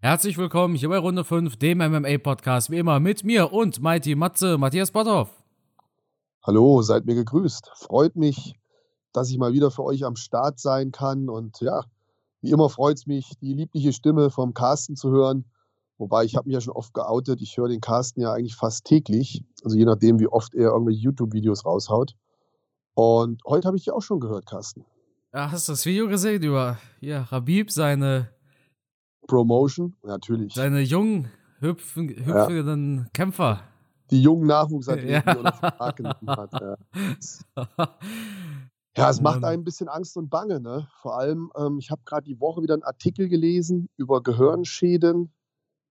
Herzlich willkommen hier bei Runde 5, dem MMA-Podcast, wie immer mit mir und Mighty Matze, Matthias Botthoff. Hallo, seid mir gegrüßt. Freut mich, dass ich mal wieder für euch am Start sein kann. Und ja, wie immer freut es mich, die liebliche Stimme vom Carsten zu hören. Wobei ich habe mich ja schon oft geoutet. Ich höre den Carsten ja eigentlich fast täglich. Also je nachdem, wie oft er irgendwelche YouTube-Videos raushaut. Und heute habe ich dich auch schon gehört, Carsten. Ja, hast du das Video gesehen über ja, Rabib, seine Promotion, natürlich. Seine jungen, hüpfen, hüpfenden ja. Kämpfer. Die jungen Nachwuchsathleten, ja. die er Vertrag genommen hat. Ja. ja, es macht einem ein bisschen Angst und Bange. Ne? Vor allem, ähm, ich habe gerade die Woche wieder einen Artikel gelesen über Gehirnschäden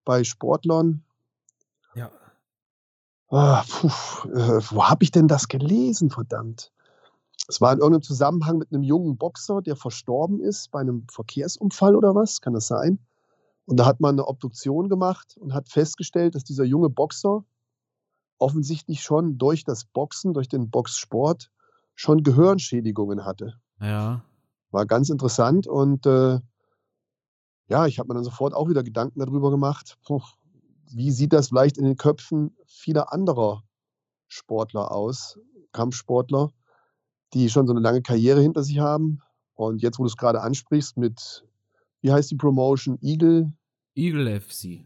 bei Sportlern. Ja. Ah, puh, äh, wo habe ich denn das gelesen, verdammt? Es war in irgendeinem Zusammenhang mit einem jungen Boxer, der verstorben ist bei einem Verkehrsunfall oder was? Kann das sein? Und da hat man eine Obduktion gemacht und hat festgestellt, dass dieser junge Boxer offensichtlich schon durch das Boxen, durch den Boxsport schon Gehirnschädigungen hatte. Ja. War ganz interessant und äh, ja, ich habe mir dann sofort auch wieder Gedanken darüber gemacht, puh, wie sieht das vielleicht in den Köpfen vieler anderer Sportler aus, Kampfsportler, die schon so eine lange Karriere hinter sich haben. Und jetzt, wo du es gerade ansprichst mit wie heißt die Promotion? Eagle? Eagle FC.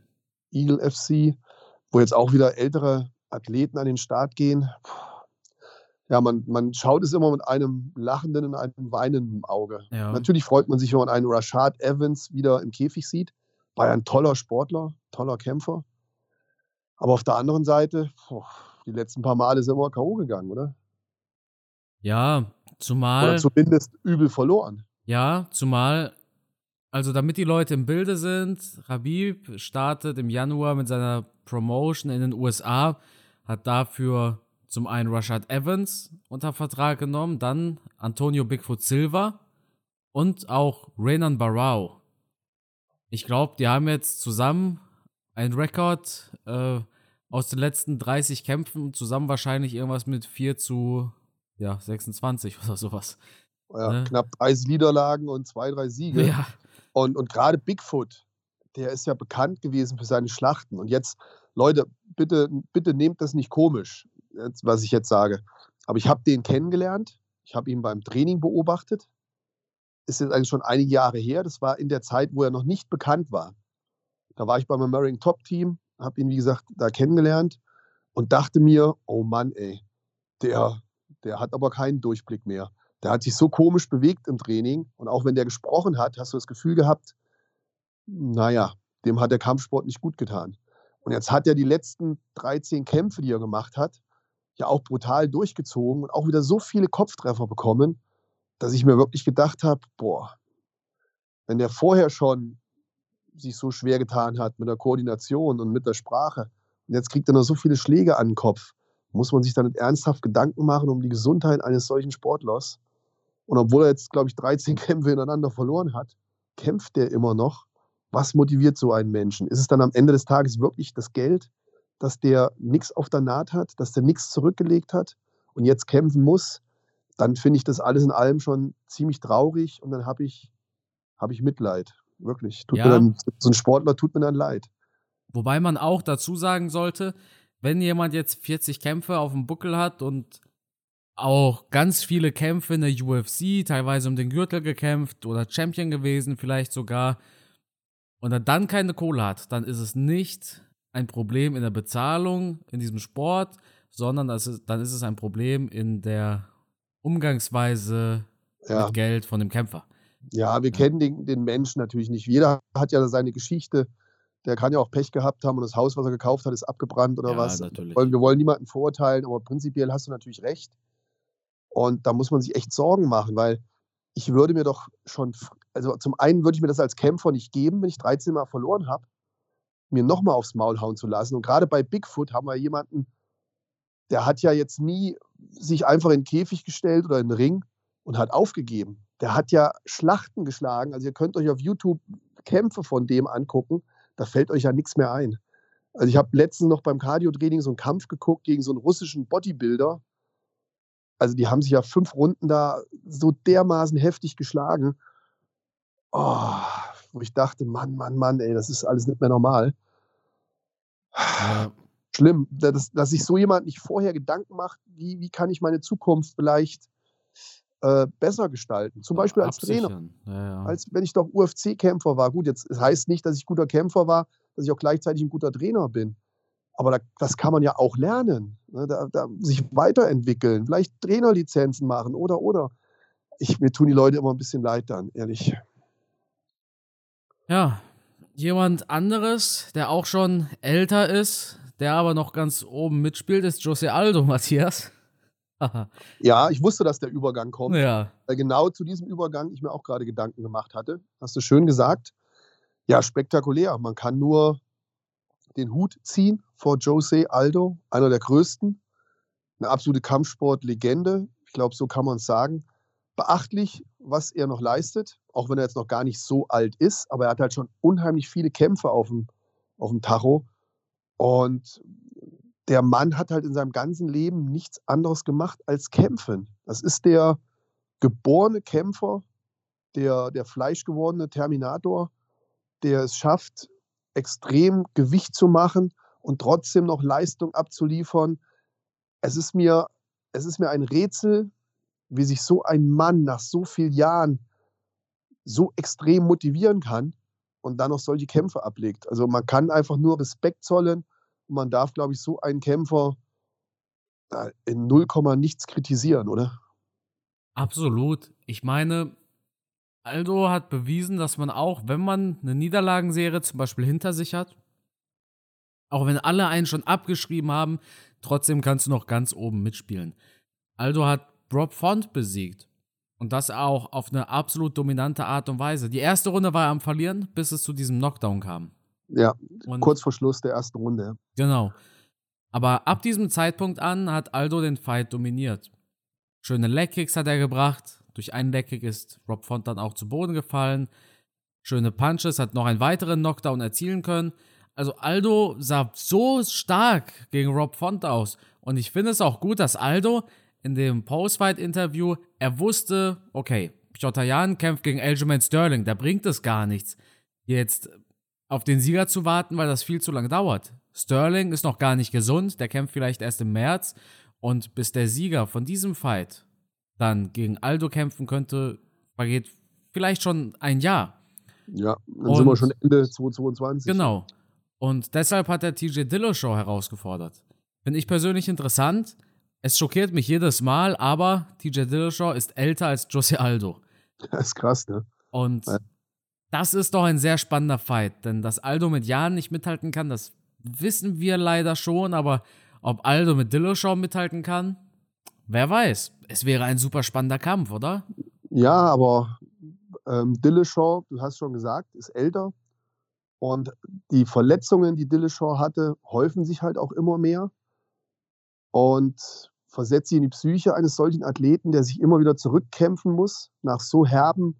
Eagle FC, wo jetzt auch wieder ältere Athleten an den Start gehen. Ja, man, man schaut es immer mit einem lachenden und einem weinenden Auge. Ja. Natürlich freut man sich, wenn man einen Rashad Evans wieder im Käfig sieht. War ja ein toller Sportler, toller Kämpfer. Aber auf der anderen Seite, boah, die letzten paar Male sind wir K.O. gegangen, oder? Ja, zumal. Oder zumindest übel verloren. Ja, zumal also, damit die Leute im Bilde sind, Rabib startet im Januar mit seiner Promotion in den USA, hat dafür zum einen Rashad Evans unter Vertrag genommen, dann Antonio Bigfoot Silva und auch Renan Barao. Ich glaube, die haben jetzt zusammen einen Rekord äh, aus den letzten 30 Kämpfen, zusammen wahrscheinlich irgendwas mit 4 zu ja, 26 oder sowas. Ja, ne? Knapp 30 Niederlagen und zwei, drei Siege. Ja. Und, und gerade Bigfoot, der ist ja bekannt gewesen für seine Schlachten. Und jetzt, Leute, bitte, bitte nehmt das nicht komisch, was ich jetzt sage. Aber ich habe den kennengelernt. Ich habe ihn beim Training beobachtet. Ist jetzt eigentlich schon einige Jahre her. Das war in der Zeit, wo er noch nicht bekannt war. Da war ich beim American Top Team, habe ihn, wie gesagt, da kennengelernt und dachte mir, oh Mann, ey, der, der hat aber keinen Durchblick mehr. Der hat sich so komisch bewegt im Training und auch wenn der gesprochen hat, hast du das Gefühl gehabt, naja, dem hat der Kampfsport nicht gut getan. Und jetzt hat er die letzten 13 Kämpfe, die er gemacht hat, ja auch brutal durchgezogen und auch wieder so viele Kopftreffer bekommen, dass ich mir wirklich gedacht habe, boah, wenn der vorher schon sich so schwer getan hat mit der Koordination und mit der Sprache und jetzt kriegt er noch so viele Schläge an den Kopf, muss man sich dann ernsthaft Gedanken machen um die Gesundheit eines solchen Sportlers. Und obwohl er jetzt, glaube ich, 13 Kämpfe hintereinander verloren hat, kämpft er immer noch. Was motiviert so einen Menschen? Ist es dann am Ende des Tages wirklich das Geld, dass der nichts auf der Naht hat, dass der nichts zurückgelegt hat und jetzt kämpfen muss? Dann finde ich das alles in allem schon ziemlich traurig und dann habe ich, hab ich Mitleid. Wirklich. Tut ja. mir dann, so ein Sportler tut mir dann leid. Wobei man auch dazu sagen sollte, wenn jemand jetzt 40 Kämpfe auf dem Buckel hat und auch ganz viele Kämpfe in der UFC, teilweise um den Gürtel gekämpft oder Champion gewesen, vielleicht sogar, und er dann keine Kohle hat, dann ist es nicht ein Problem in der Bezahlung in diesem Sport, sondern ist, dann ist es ein Problem in der Umgangsweise ja. mit Geld von dem Kämpfer. Ja, wir ja. kennen den, den Menschen natürlich nicht. Jeder hat ja seine Geschichte. Der kann ja auch Pech gehabt haben und das Haus, was er gekauft hat, ist abgebrannt oder ja, was. Natürlich. Wir wollen niemanden verurteilen, aber prinzipiell hast du natürlich recht. Und da muss man sich echt Sorgen machen, weil ich würde mir doch schon, also zum einen würde ich mir das als Kämpfer nicht geben, wenn ich 13 Mal verloren habe, mir nochmal aufs Maul hauen zu lassen. Und gerade bei Bigfoot haben wir jemanden, der hat ja jetzt nie sich einfach in den Käfig gestellt oder in den Ring und hat aufgegeben. Der hat ja Schlachten geschlagen. Also ihr könnt euch auf YouTube Kämpfe von dem angucken. Da fällt euch ja nichts mehr ein. Also ich habe letztens noch beim Cardio-Training so einen Kampf geguckt gegen so einen russischen Bodybuilder also die haben sich ja fünf Runden da so dermaßen heftig geschlagen. Oh, wo ich dachte, Mann, Mann, Mann, ey, das ist alles nicht mehr normal. Ja. Schlimm, dass, dass sich so jemand nicht vorher Gedanken macht, wie, wie kann ich meine Zukunft vielleicht äh, besser gestalten. Zum Beispiel als Trainer. Ja, ja. Als wenn ich doch UFC-Kämpfer war. Gut, jetzt das heißt nicht, dass ich guter Kämpfer war, dass ich auch gleichzeitig ein guter Trainer bin. Aber da, das kann man ja auch lernen. Ne? Da, da, sich weiterentwickeln, vielleicht Trainerlizenzen machen oder oder. Ich, mir tun die Leute immer ein bisschen leid dann, ehrlich. Ja, jemand anderes, der auch schon älter ist, der aber noch ganz oben mitspielt, ist Jose Aldo, Matthias. Ja, ich wusste, dass der Übergang kommt. Ja. Weil genau zu diesem Übergang ich mir auch gerade Gedanken gemacht hatte. Hast du schön gesagt. Ja, spektakulär. Man kann nur den Hut ziehen vor Jose Aldo, einer der größten. Eine absolute Kampfsportlegende. Ich glaube, so kann man es sagen. Beachtlich, was er noch leistet, auch wenn er jetzt noch gar nicht so alt ist, aber er hat halt schon unheimlich viele Kämpfe auf dem, auf dem Tacho. Und der Mann hat halt in seinem ganzen Leben nichts anderes gemacht als kämpfen. Das ist der geborene Kämpfer, der, der fleischgewordene Terminator, der es schafft, extrem Gewicht zu machen und trotzdem noch Leistung abzuliefern. Es ist mir, es ist mir ein Rätsel, wie sich so ein Mann nach so vielen Jahren so extrem motivieren kann und dann noch solche Kämpfe ablegt. Also man kann einfach nur Respekt zollen und man darf, glaube ich, so einen Kämpfer in 0, nichts kritisieren, oder? Absolut. Ich meine, Aldo hat bewiesen, dass man auch, wenn man eine Niederlagenserie zum Beispiel hinter sich hat, auch wenn alle einen schon abgeschrieben haben, trotzdem kannst du noch ganz oben mitspielen. Aldo hat Rob Font besiegt. Und das auch auf eine absolut dominante Art und Weise. Die erste Runde war er am Verlieren, bis es zu diesem Knockdown kam. Ja, und kurz vor Schluss der ersten Runde. Genau. Aber ab diesem Zeitpunkt an hat Aldo den Fight dominiert. Schöne Legkicks hat er gebracht. Durch einen Legkick ist Rob Font dann auch zu Boden gefallen. Schöne Punches, hat noch einen weiteren Knockdown erzielen können. Also Aldo sah so stark gegen Rob Font aus. Und ich finde es auch gut, dass Aldo in dem Post-Fight-Interview, er wusste, okay, Piotr Jan kämpft gegen Aljamain Sterling, da bringt es gar nichts. Jetzt auf den Sieger zu warten, weil das viel zu lange dauert. Sterling ist noch gar nicht gesund, der kämpft vielleicht erst im März und bis der Sieger von diesem Fight dann gegen Aldo kämpfen könnte, vergeht vielleicht schon ein Jahr. Ja, dann und, sind wir schon Ende 2022. Genau. Und deshalb hat der TJ Dillashaw herausgefordert. Finde ich persönlich interessant. Es schockiert mich jedes Mal, aber TJ Dillashaw ist älter als Jose Aldo. Das ist krass, ne? Und ja. Das ist doch ein sehr spannender Fight, denn dass Aldo mit Jan nicht mithalten kann, das wissen wir leider schon, aber ob Aldo mit Dillashaw mithalten kann, wer weiß. Es wäre ein super spannender Kampf, oder? Ja, aber ähm, Dillashaw, du hast schon gesagt, ist älter. Und die Verletzungen, die Dillashaw hatte, häufen sich halt auch immer mehr. Und versetzt sie in die Psyche eines solchen Athleten, der sich immer wieder zurückkämpfen muss nach so herben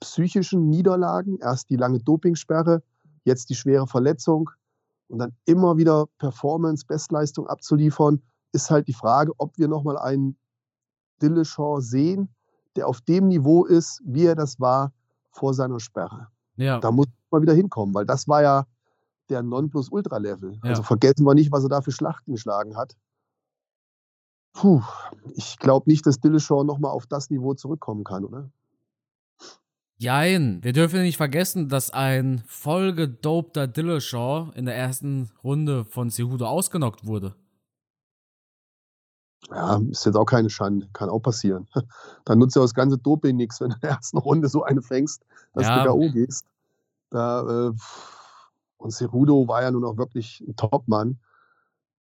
psychischen Niederlagen, erst die lange Dopingsperre, jetzt die schwere Verletzung und dann immer wieder Performance, Bestleistung abzuliefern, ist halt die Frage, ob wir nochmal einen Dillashaw sehen, der auf dem Niveau ist, wie er das war vor seiner Sperre. Ja. Da muss man wieder hinkommen, weil das war ja der Nonplusultra-Level. Ja. Also vergessen wir nicht, was er da für Schlachten geschlagen hat. Puh, ich glaube nicht, dass Dillashaw nochmal auf das Niveau zurückkommen kann, oder? Jein, wir dürfen nicht vergessen, dass ein vollgedopter Dillashaw in der ersten Runde von Cejudo ausgenockt wurde. Ja, ist jetzt auch keine Schande, kann auch passieren. Dann nutzt ja das ganze Doping nichts, wenn du in der ersten Runde so eine fängst, dass ja. du K.O. gehst. Da, äh, und Cerudo war ja nun auch wirklich ein Topmann.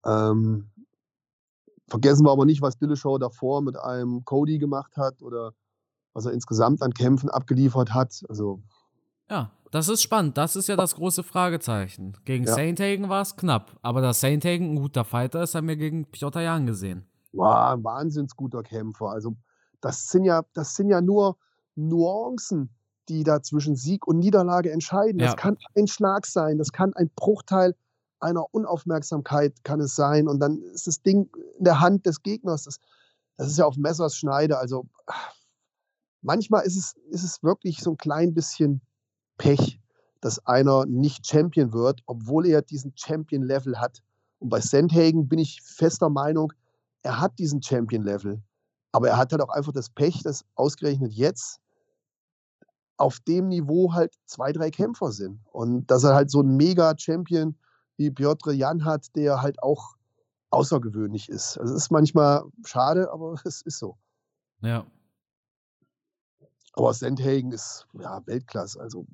Ähm, vergessen wir aber nicht, was Dillashaw davor mit einem Cody gemacht hat oder was er insgesamt an Kämpfen abgeliefert hat. Also ja, das ist spannend. Das ist ja das große Fragezeichen. Gegen ja. Saint Hagen war es knapp, aber dass Saint Hagen ein guter Fighter ist, haben wir gegen Piotr Jan gesehen. War ein wahnsinns guter Kämpfer. Also das sind ja, das sind ja nur Nuancen, die da zwischen Sieg und Niederlage entscheiden. Ja. Das kann ein Schlag sein, das kann ein Bruchteil einer Unaufmerksamkeit kann es sein und dann ist das Ding in der Hand des Gegners. Das, das ist ja auf Messers Schneide. Also manchmal ist es, ist es wirklich so ein klein bisschen Pech. dass einer nicht Champion wird, obwohl er diesen Champion-Level hat. Und bei Sandhagen bin ich fester Meinung, er hat diesen Champion-Level. Aber er hat halt auch einfach das Pech, dass ausgerechnet jetzt auf dem Niveau halt zwei, drei Kämpfer sind. Und dass er halt so ein Mega-Champion wie Piotr Jan hat, der halt auch außergewöhnlich ist. Also es ist manchmal schade, aber es ist so. Ja. Aber Sandhagen ist ja Weltklasse, also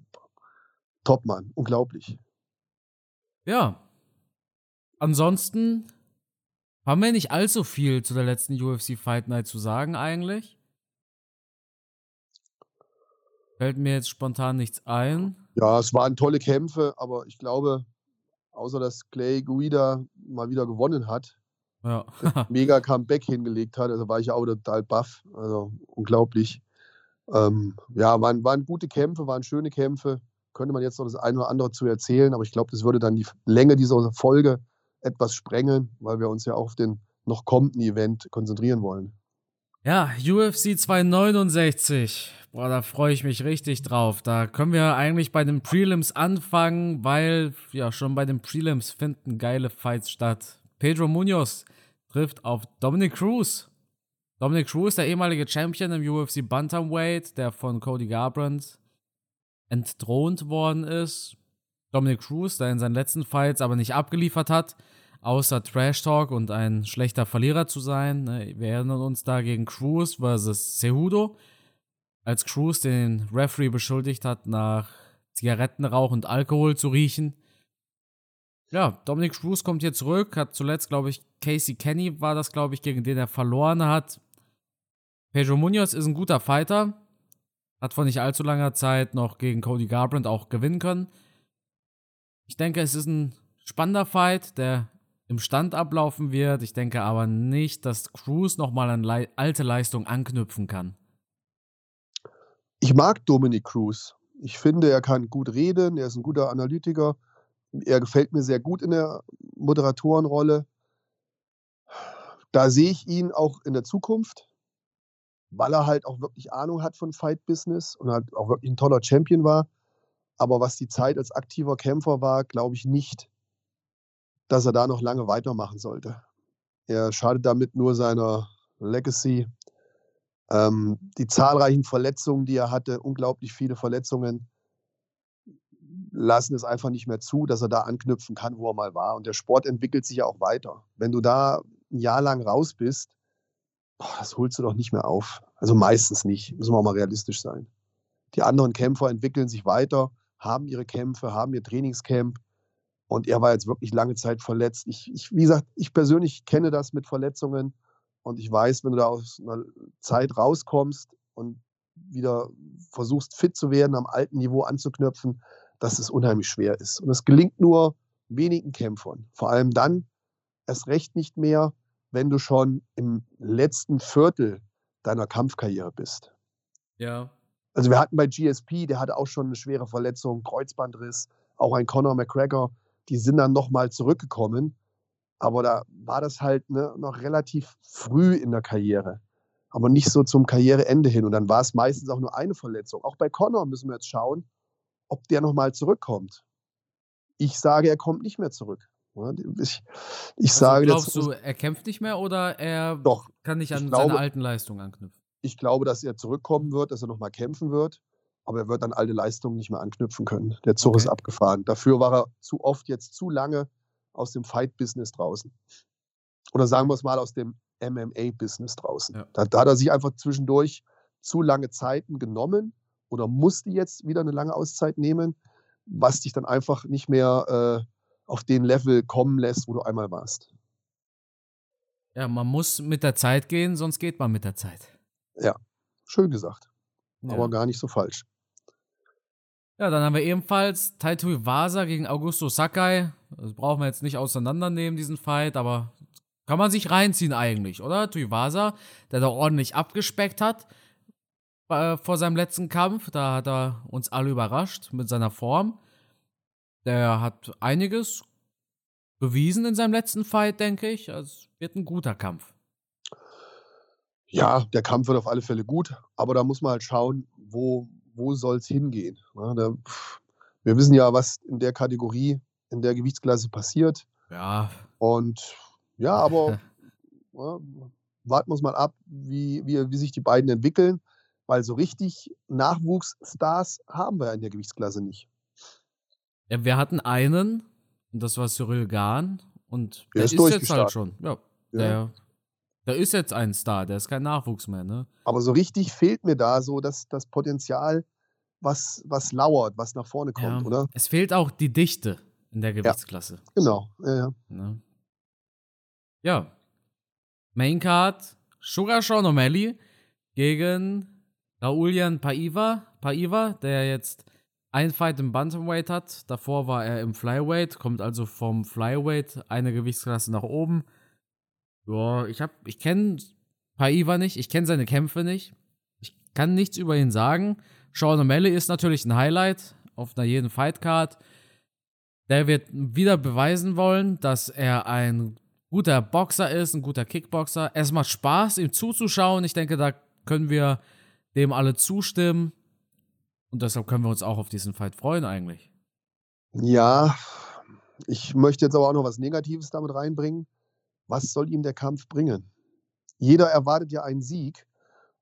Topmann, unglaublich. Ja. Ansonsten haben wir nicht allzu viel zu der letzten UFC Fight Night zu sagen eigentlich. Fällt mir jetzt spontan nichts ein. Ja, es waren tolle Kämpfe, aber ich glaube, außer dass Clay Guida mal wieder gewonnen hat, ja. mega Comeback hingelegt hat, also war ich auch total baff, also unglaublich. Ähm, ja, waren, waren gute Kämpfe, waren schöne Kämpfe. Könnte man jetzt noch das eine oder andere zu erzählen, aber ich glaube, das würde dann die Länge dieser Folge etwas sprengen, weil wir uns ja auf den noch kommenden Event konzentrieren wollen. Ja, UFC 269. Boah, da freue ich mich richtig drauf. Da können wir eigentlich bei den Prelims anfangen, weil ja schon bei den Prelims finden geile Fights statt. Pedro Munoz trifft auf Dominic Cruz. Dominic Cruz, der ehemalige Champion im UFC Bantamweight, der von Cody Garbrandt entthront worden ist. Dominic Cruz, der in seinen letzten Fights aber nicht abgeliefert hat, außer Trash Talk und ein schlechter Verlierer zu sein. Ne, wir erinnern uns da gegen Cruz versus Cejudo, als Cruz den Referee beschuldigt hat, nach Zigarettenrauch und Alkohol zu riechen. Ja, Dominic Cruz kommt hier zurück, hat zuletzt, glaube ich, Casey Kenny war das, glaube ich, gegen den er verloren hat. Pedro Munoz ist ein guter Fighter, hat vor nicht allzu langer Zeit noch gegen Cody Garbrandt auch gewinnen können. Ich denke, es ist ein spannender Fight, der im Stand ablaufen wird. Ich denke aber nicht, dass Cruz nochmal an le alte Leistung anknüpfen kann. Ich mag Dominic Cruz. Ich finde, er kann gut reden, er ist ein guter Analytiker. Er gefällt mir sehr gut in der Moderatorenrolle. Da sehe ich ihn auch in der Zukunft, weil er halt auch wirklich Ahnung hat von Fight Business und halt auch wirklich ein toller Champion war. Aber was die Zeit als aktiver Kämpfer war, glaube ich nicht, dass er da noch lange weitermachen sollte. Er schadet damit nur seiner Legacy. Ähm, die zahlreichen Verletzungen, die er hatte, unglaublich viele Verletzungen, lassen es einfach nicht mehr zu, dass er da anknüpfen kann, wo er mal war. Und der Sport entwickelt sich ja auch weiter. Wenn du da ein Jahr lang raus bist, boah, das holst du doch nicht mehr auf. Also meistens nicht, müssen wir auch mal realistisch sein. Die anderen Kämpfer entwickeln sich weiter, haben ihre Kämpfe, haben ihr Trainingscamp und er war jetzt wirklich lange Zeit verletzt. Ich, ich, wie gesagt, ich persönlich kenne das mit Verletzungen und ich weiß, wenn du da aus einer Zeit rauskommst und wieder versuchst, fit zu werden, am alten Niveau anzuknüpfen, dass es unheimlich schwer ist. Und es gelingt nur wenigen Kämpfern. Vor allem dann erst recht nicht mehr, wenn du schon im letzten Viertel deiner Kampfkarriere bist. Ja. Also wir hatten bei GSP, der hatte auch schon eine schwere Verletzung, Kreuzbandriss, auch ein Conor McGregor, die sind dann nochmal zurückgekommen. Aber da war das halt ne, noch relativ früh in der Karriere. Aber nicht so zum Karriereende hin. Und dann war es meistens auch nur eine Verletzung. Auch bei Conor müssen wir jetzt schauen, ob der nochmal zurückkommt. Ich sage, er kommt nicht mehr zurück. Ich, ich also sage glaubst du, er kämpft nicht mehr oder er doch, kann nicht an glaube, seine alten Leistungen anknüpfen? Ich glaube, dass er zurückkommen wird, dass er nochmal kämpfen wird, aber er wird an alte Leistungen nicht mehr anknüpfen können. Der Zug okay. ist abgefahren. Dafür war er zu oft jetzt zu lange aus dem Fight-Business draußen. Oder sagen wir es mal aus dem MMA-Business draußen. Ja. Da, da hat er sich einfach zwischendurch zu lange Zeiten genommen oder musste jetzt wieder eine lange Auszeit nehmen, was dich dann einfach nicht mehr äh, auf den Level kommen lässt, wo du einmal warst. Ja, man muss mit der Zeit gehen, sonst geht man mit der Zeit. Ja, schön gesagt. Ja. Aber gar nicht so falsch. Ja, dann haben wir ebenfalls Taito Vasa gegen Augusto Sakai. Das brauchen wir jetzt nicht auseinandernehmen, diesen Fight, aber kann man sich reinziehen eigentlich, oder? Tuivasa, der da ordentlich abgespeckt hat äh, vor seinem letzten Kampf. Da hat er uns alle überrascht mit seiner Form. Der hat einiges bewiesen in seinem letzten Fight, denke ich. Also, es wird ein guter Kampf. Ja, der Kampf wird auf alle Fälle gut, aber da muss man halt schauen, wo, wo soll es hingehen. Ja, ne? da, wir wissen ja, was in der Kategorie, in der Gewichtsklasse passiert. Ja. Und ja, aber ja, warten wir es mal ab, wie, wie, wie sich die beiden entwickeln, weil so richtig Nachwuchsstars haben wir in der Gewichtsklasse nicht. Ja, wir hatten einen, und das war Cyril Gahn, und Der der, ist ist, jetzt halt schon. Ja, Ja. Der, der ist jetzt ein Star, der ist kein Nachwuchs mehr, ne? Aber so richtig fehlt mir da so das, das Potenzial, was, was lauert, was nach vorne kommt, Ja. oder? Es fehlt auch die Dichte in der Gewichtsklasse. Genau. Ja, ja. Ne? Ja. Maincard, Sugar Sean O'Malley gegen Raulian Paiva, Paiva, der jetzt ein Fight im Bantamweight hat. Davor war er im Flyweight, kommt also vom Flyweight eine Gewichtsklasse nach oben. Ja, ich hab, ich kenne Paiva nicht, ich kenne seine Kämpfe nicht. Ich kann nichts über ihn sagen. Sean O'Malley ist natürlich ein Highlight auf einer jeden Fightcard. Der wird wieder beweisen wollen, dass er ein guter Boxer ist, ein guter Kickboxer. Es macht Spaß, ihm zuzuschauen. Ich denke, da können wir dem alle zustimmen. Und deshalb können wir uns auch auf diesen Fight freuen eigentlich. Ja, ich möchte jetzt aber auch noch was Negatives damit reinbringen. Was soll ihm der Kampf bringen? Jeder erwartet ja einen Sieg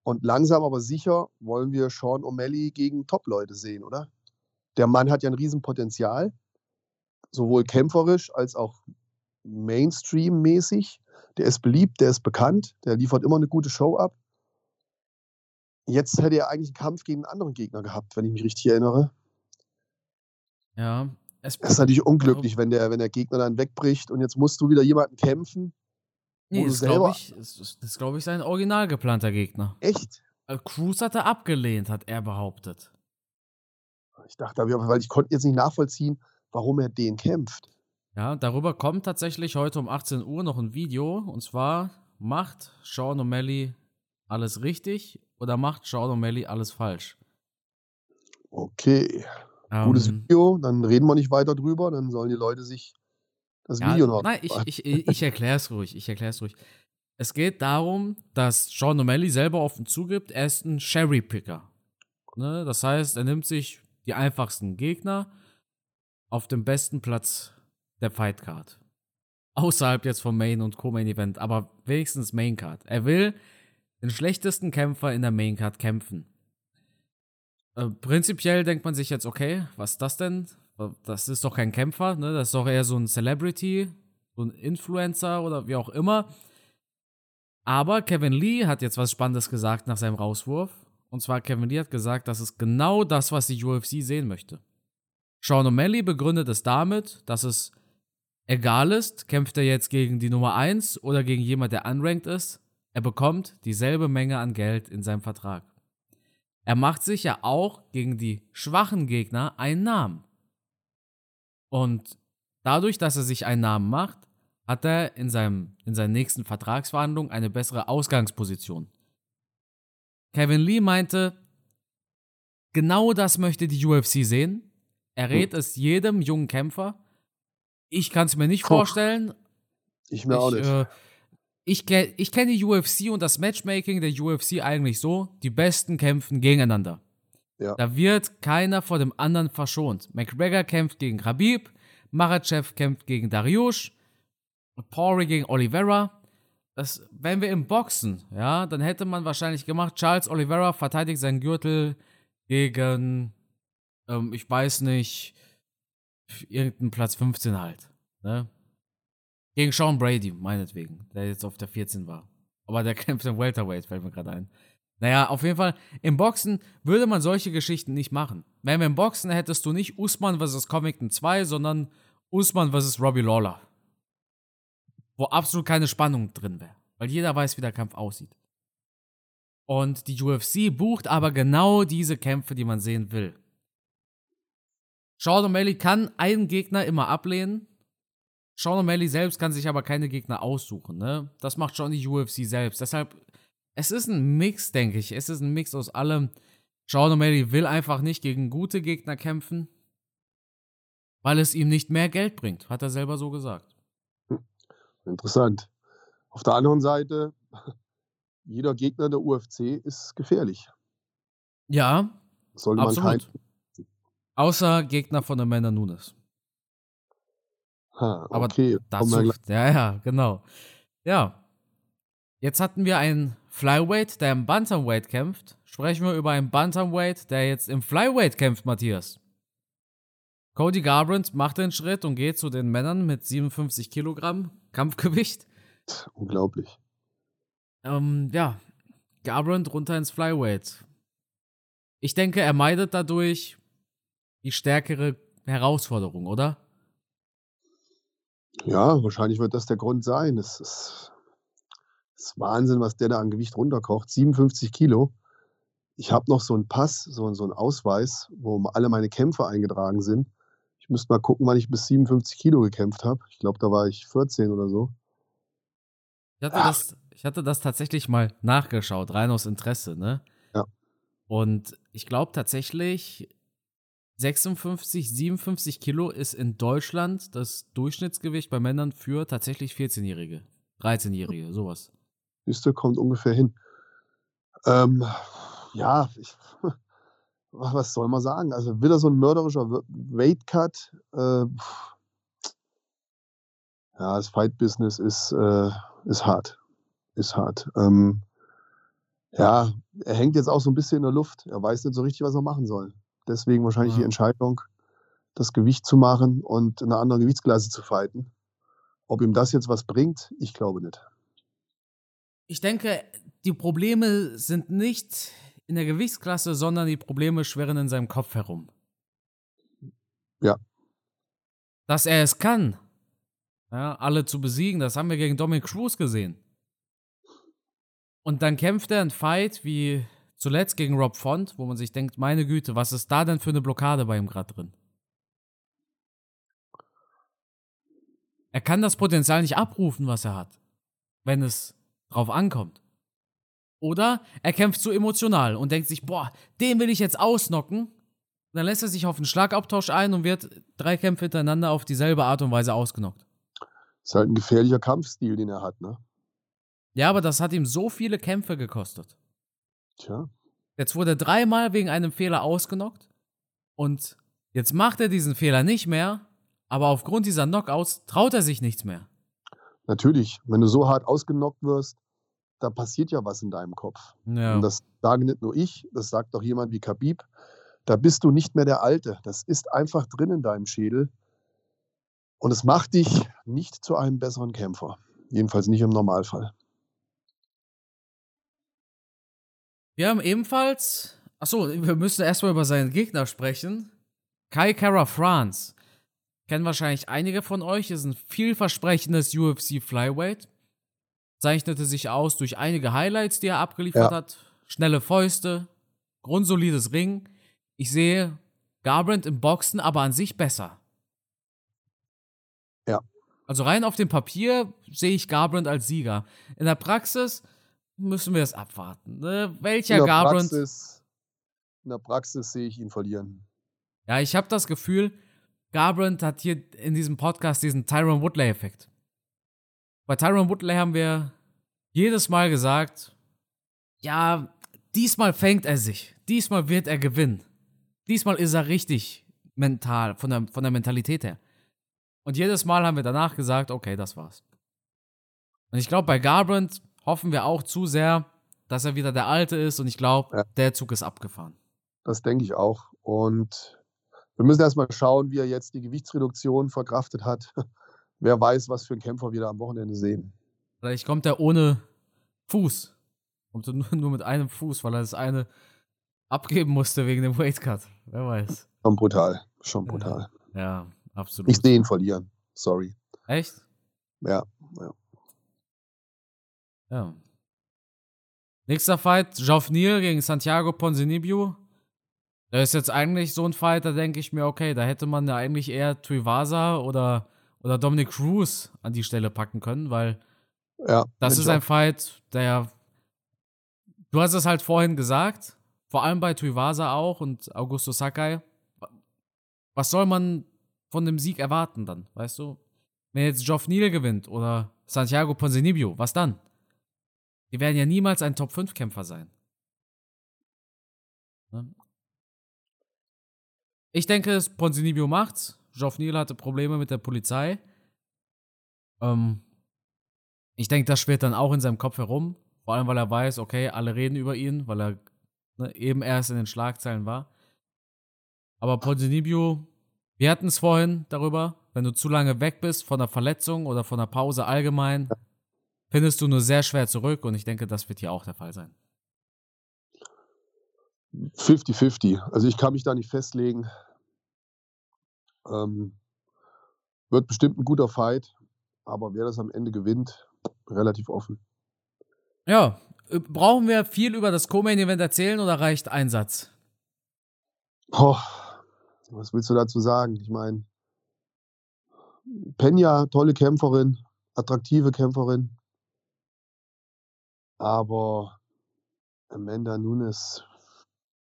und langsam aber sicher wollen wir Sean O'Malley gegen Top-Leute sehen, oder? Der Mann hat ja ein Riesenpotenzial, sowohl kämpferisch als auch Mainstream-mäßig. Der ist beliebt, der ist bekannt, der liefert immer eine gute Show ab. Jetzt hätte er eigentlich einen Kampf gegen einen anderen Gegner gehabt, wenn ich mich richtig erinnere. Ja, es Das ist natürlich unglücklich, wenn der, wenn der Gegner dann wegbricht und jetzt musst du wieder jemanden kämpfen. nee, ist, glaube ich, ist, ist, ist, glaub ich, sein original geplanter Gegner. Echt? Äh, Cruz hat er abgelehnt, hat er behauptet. Ich dachte, aber- weil ich konnte jetzt nicht nachvollziehen, warum er den kämpft. Ja, darüber kommt tatsächlich heute um 18 Uhr noch ein Video. Und zwar, macht Sean O'Malley alles richtig oder macht Sean O'Malley alles falsch? Okay, gutes Ähm, Video, dann reden wir nicht weiter drüber, dann sollen die Leute sich das Ja, Video noch. nein, ich, ich, ich erkläre es ruhig. Ich erkläre es ruhig. Es geht darum, dass Sean O'Malley selber offen zugibt, er ist ein Cherry-Picker. Ne? Das heißt, er nimmt sich die einfachsten Gegner auf dem besten Platz der Fightcard. Außerhalb jetzt vom Main- und Co-Main-Event, aber wenigstens Maincard. Er will den schlechtesten Kämpfer in der Maincard kämpfen. Äh, prinzipiell denkt man sich jetzt, okay, was ist das denn? Das ist doch kein Kämpfer, ne? Das ist doch eher so ein Celebrity, so ein Influencer oder wie auch immer. Aber Kevin Lee hat jetzt was Spannendes gesagt nach seinem Rauswurf. Und zwar Kevin Lee hat gesagt, das ist genau das, was die UFC sehen möchte. Sean O'Malley begründet es damit, dass es egal ist, kämpft er jetzt gegen die Nummer 1 oder gegen jemand, der unranked ist, er bekommt dieselbe Menge an Geld in seinem Vertrag. Er macht sich ja auch gegen die schwachen Gegner einen Namen. Und dadurch, dass er sich einen Namen macht, hat er in, seinem, in seinen nächsten Vertragsverhandlungen eine bessere Ausgangsposition. Kevin Lee meinte, genau das möchte die UFC sehen. Er rät es jedem jungen Kämpfer. Ich kann es mir nicht Puh. vorstellen. Ich mir auch Ich, nicht. äh, ich, ich kenne die UFC und das Matchmaking der UFC eigentlich so: die Besten kämpfen gegeneinander. Ja. Da wird keiner vor dem anderen verschont. McGregor kämpft gegen Khabib, Marachev kämpft gegen Dariush, Poirier gegen Oliveira. Das, wenn wir im Boxen, ja, dann hätte man wahrscheinlich gemacht, Charles Oliveira verteidigt seinen Gürtel gegen, ähm, ich weiß nicht, irgendeinen Platz 15 halt. Ne? Gegen Sean Brady, meinetwegen, der jetzt auf der 14 war. Aber der kämpft im Welterweight, fällt mir gerade ein. Naja, auf jeden Fall, im Boxen würde man solche Geschichten nicht machen. Wenn wir im Boxen hättest du nicht Usman vs. Covington 2, sondern Usman vs. Robbie Lawler. Wo absolut keine Spannung drin wäre. Weil jeder weiß, wie der Kampf aussieht. Und die UFC bucht aber genau diese Kämpfe, die man sehen will. Sean O'Malley kann einen Gegner immer ablehnen. Sean O'Malley selbst kann sich aber keine Gegner aussuchen. Ne? Das macht schon die UFC selbst. Deshalb, es ist ein Mix, denke ich. Es ist ein Mix aus allem. Sean O'Malley will einfach nicht gegen gute Gegner kämpfen, weil es ihm nicht mehr Geld bringt, hat er selber so gesagt. Interessant. Auf der anderen Seite, jeder Gegner der UFC ist gefährlich. Ja, Sollte man kein, absolut. Außer Gegner von Amanda Nunes. Ha, Aber okay. wir Dazu, ja, ja, genau. Ja. Jetzt hatten wir einen Flyweight, der im Bantamweight kämpft. Sprechen wir über einen Bantamweight, der jetzt im Flyweight kämpft, Matthias. Cody Garbrandt macht den Schritt und geht zu den Männern mit 57 Kilogramm Kampfgewicht. Unglaublich. Ähm, ja, Garbrandt runter ins Flyweight. Ich denke, er meidet dadurch die stärkere Herausforderung, oder? Ja, wahrscheinlich wird das der Grund sein. Es ist, es ist Wahnsinn, was der da an Gewicht runterkocht. 57 Kilo. Ich habe noch so einen Pass, so, so einen Ausweis, wo alle meine Kämpfe eingetragen sind. Ich müsste mal gucken, wann ich bis 57 Kilo gekämpft habe. Ich glaube, da war ich 14 oder so. Ich hatte, Ach. das, ich hatte das tatsächlich mal nachgeschaut, rein aus Interesse, ne? Ja. Und ich glaube tatsächlich, 56, 57 Kilo ist in Deutschland das Durchschnittsgewicht bei Männern für tatsächlich 14-Jährige, 13-Jährige, sowas. Siehste, kommt ungefähr hin. Ähm, ja, ich, was soll man sagen? Also wieder so ein mörderischer Weight Cut. Äh, ja, das Fight Business ist, äh, ist hart. Ist hart. Ähm, ja, er hängt jetzt auch so ein bisschen in der Luft. Er weiß nicht so richtig, was er machen soll. Deswegen wahrscheinlich Ja. die Entscheidung, das Gewicht zu machen und in einer anderen Gewichtsklasse zu fighten. Ob ihm das jetzt was bringt, ich glaube nicht. Ich denke, die Probleme sind nicht in der Gewichtsklasse, sondern die Probleme schwirren in seinem Kopf herum. Ja. Dass er es kann, ja, alle zu besiegen, das haben wir gegen Dominic Cruz gesehen. Und dann kämpft er einen Fight wie zuletzt gegen Rob Font, wo man sich denkt, meine Güte, was ist da denn für eine Blockade bei ihm gerade drin? Er kann das Potenzial nicht abrufen, was er hat, wenn es drauf ankommt. Oder er kämpft zu emotional und denkt sich, boah, den will ich jetzt ausnocken. Dann lässt er sich auf einen Schlagabtausch ein und wird drei Kämpfe hintereinander auf dieselbe Art und Weise ausgenockt. Ist halt ein gefährlicher Kampfstil, den er hat, ne? Ja, aber das hat ihm so viele Kämpfe gekostet. Tja. Jetzt wurde er dreimal wegen einem Fehler ausgenockt und jetzt macht er diesen Fehler nicht mehr, aber aufgrund dieser Knockouts traut er sich nichts mehr. Natürlich, wenn du so hart ausgenockt wirst, da passiert ja was in deinem Kopf. Ja. Und das sage nicht nur ich, das sagt doch jemand wie Khabib. Da bist du nicht mehr der Alte. Das ist einfach drin in deinem Schädel. Und es macht dich nicht zu einem besseren Kämpfer. Jedenfalls nicht im Normalfall. Wir haben ebenfalls, achso, wir müssen erstmal über seinen Gegner sprechen. Kai Kara France. Kennen wahrscheinlich einige von euch, ist ein vielversprechendes UFC Flyweight. Zeichnete sich aus durch einige Highlights, die er abgeliefert Ja. hat. Schnelle Fäuste, grundsolides Ring. Ich sehe Garbrandt im Boxen aber an sich besser. Ja. Also rein auf dem Papier sehe ich Garbrandt als Sieger. In der Praxis müssen wir es abwarten. Ne? Welcher Garbrandt? Praxis, in der Praxis sehe ich ihn verlieren. Ja, ich habe das Gefühl, Garbrandt hat hier in diesem Podcast diesen Tyron Woodley-Effekt. Bei Tyron Woodley haben wir jedes Mal gesagt, ja, diesmal fängt er sich. Diesmal wird er gewinnen. Diesmal ist er richtig mental, von der, von der Mentalität her. Und jedes Mal haben wir danach gesagt, okay, das war's. Und ich glaube, bei Garbrandt hoffen wir auch zu sehr, dass er wieder der Alte ist und ich glaube, Ja. der Zug ist abgefahren. Das denke ich auch. Und wir müssen erstmal schauen, wie er jetzt die Gewichtsreduktion verkraftet hat. Wer weiß, was für einen Kämpfer wir da am Wochenende sehen. Vielleicht kommt er ohne Fuß. Kommt er nur, nur mit einem Fuß, weil er das eine abgeben musste wegen dem Weightcut. Wer weiß. Schon brutal. Schon brutal. Ja, absolut. Ich sehe ihn verlieren. Sorry. Echt? Ja. Ja. Nächster Fight, Neal gegen Santiago Ponzinibbio. Da ist jetzt eigentlich so ein Fight, da denke ich mir, okay, da hätte man ja eigentlich eher Tuivasa oder, oder Dominic Cruz an die Stelle packen können, weil Ja. Das ist ein Fight, der. Du hast es halt vorhin gesagt, vor allem bei Tuivasa auch und Augusto Sakai. Was soll man von dem Sieg erwarten dann, weißt du? Wenn jetzt Geoff Neal gewinnt oder Santiago Ponzinibbio, was dann? Die werden ja niemals ein Top-5-Kämpfer sein. Ne? Ich denke, Ponzinibbio macht's. Geoff Neal hatte Probleme mit der Polizei. Ähm, ich denke, das schwirrt dann auch in seinem Kopf herum. Vor allem, weil er weiß, okay, alle reden über ihn, weil er ne, eben erst in den Schlagzeilen war. Aber Ponzinibbio, wir hatten es vorhin darüber, wenn du zu lange weg bist von der Verletzung oder von der Pause allgemein, findest du nur sehr schwer zurück und ich denke, das wird hier auch der Fall sein. 50-50. Also ich kann mich da nicht festlegen. Ähm, wird bestimmt ein guter Fight, aber wer das am Ende gewinnt, relativ offen. Ja, äh, brauchen wir viel über das Co-Main-Event erzählen oder reicht ein Satz? Oh, was willst du dazu sagen? Ich meine, Penya, tolle Kämpferin, attraktive Kämpferin. Aber Amanda Nunes,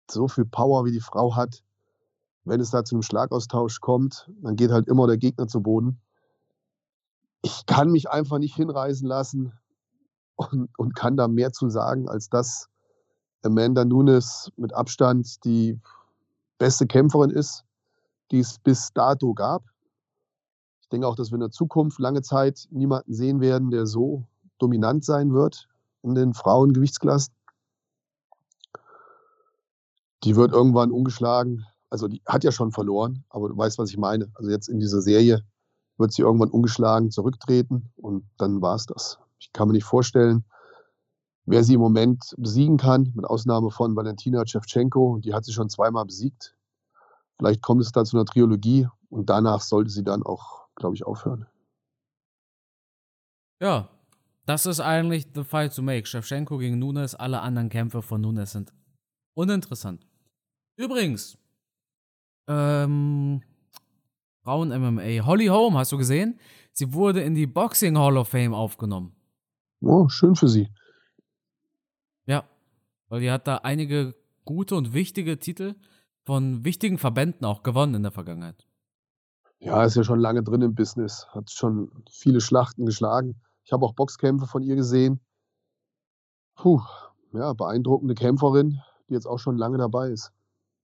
so viel Power wie die Frau hat, wenn es da zu einem Schlagaustausch kommt, dann geht halt immer der Gegner zu Boden. Ich kann mich einfach nicht hinreißen lassen und, und kann da mehr zu sagen, als dass Amanda Nunes mit Abstand die beste Kämpferin ist, die es bis dato gab. Ich denke auch, dass wir in der Zukunft lange Zeit niemanden sehen werden, der so dominant sein wird in den Frauengewichtsklassen. Die wird irgendwann ungeschlagen, also die hat ja schon verloren, aber du weißt, was ich meine. Also jetzt in dieser Serie wird sie irgendwann ungeschlagen zurücktreten und dann war es das. Ich kann mir nicht vorstellen, wer sie im Moment besiegen kann, mit Ausnahme von Valentina Shevchenko. Die hat sie schon zweimal besiegt. Vielleicht kommt es da zu einer Trilogie und danach sollte sie dann auch glaube ich, aufhören. Ja, das ist eigentlich the fight to make. Shevchenko gegen Nunes, alle anderen Kämpfe von Nunes sind uninteressant. Übrigens, ähm, Frauen-MMA. Holly Holm, hast du gesehen? Sie wurde in die Boxing Hall of Fame aufgenommen. Oh, schön für sie. Ja, weil die hat da einige gute und wichtige Titel von wichtigen Verbänden auch gewonnen in der Vergangenheit. Ja, ist ja schon lange drin im Business, hat schon viele Schlachten geschlagen. Ich habe auch Boxkämpfe von ihr gesehen. Puh, ja, beeindruckende Kämpferin, die jetzt auch schon lange dabei ist.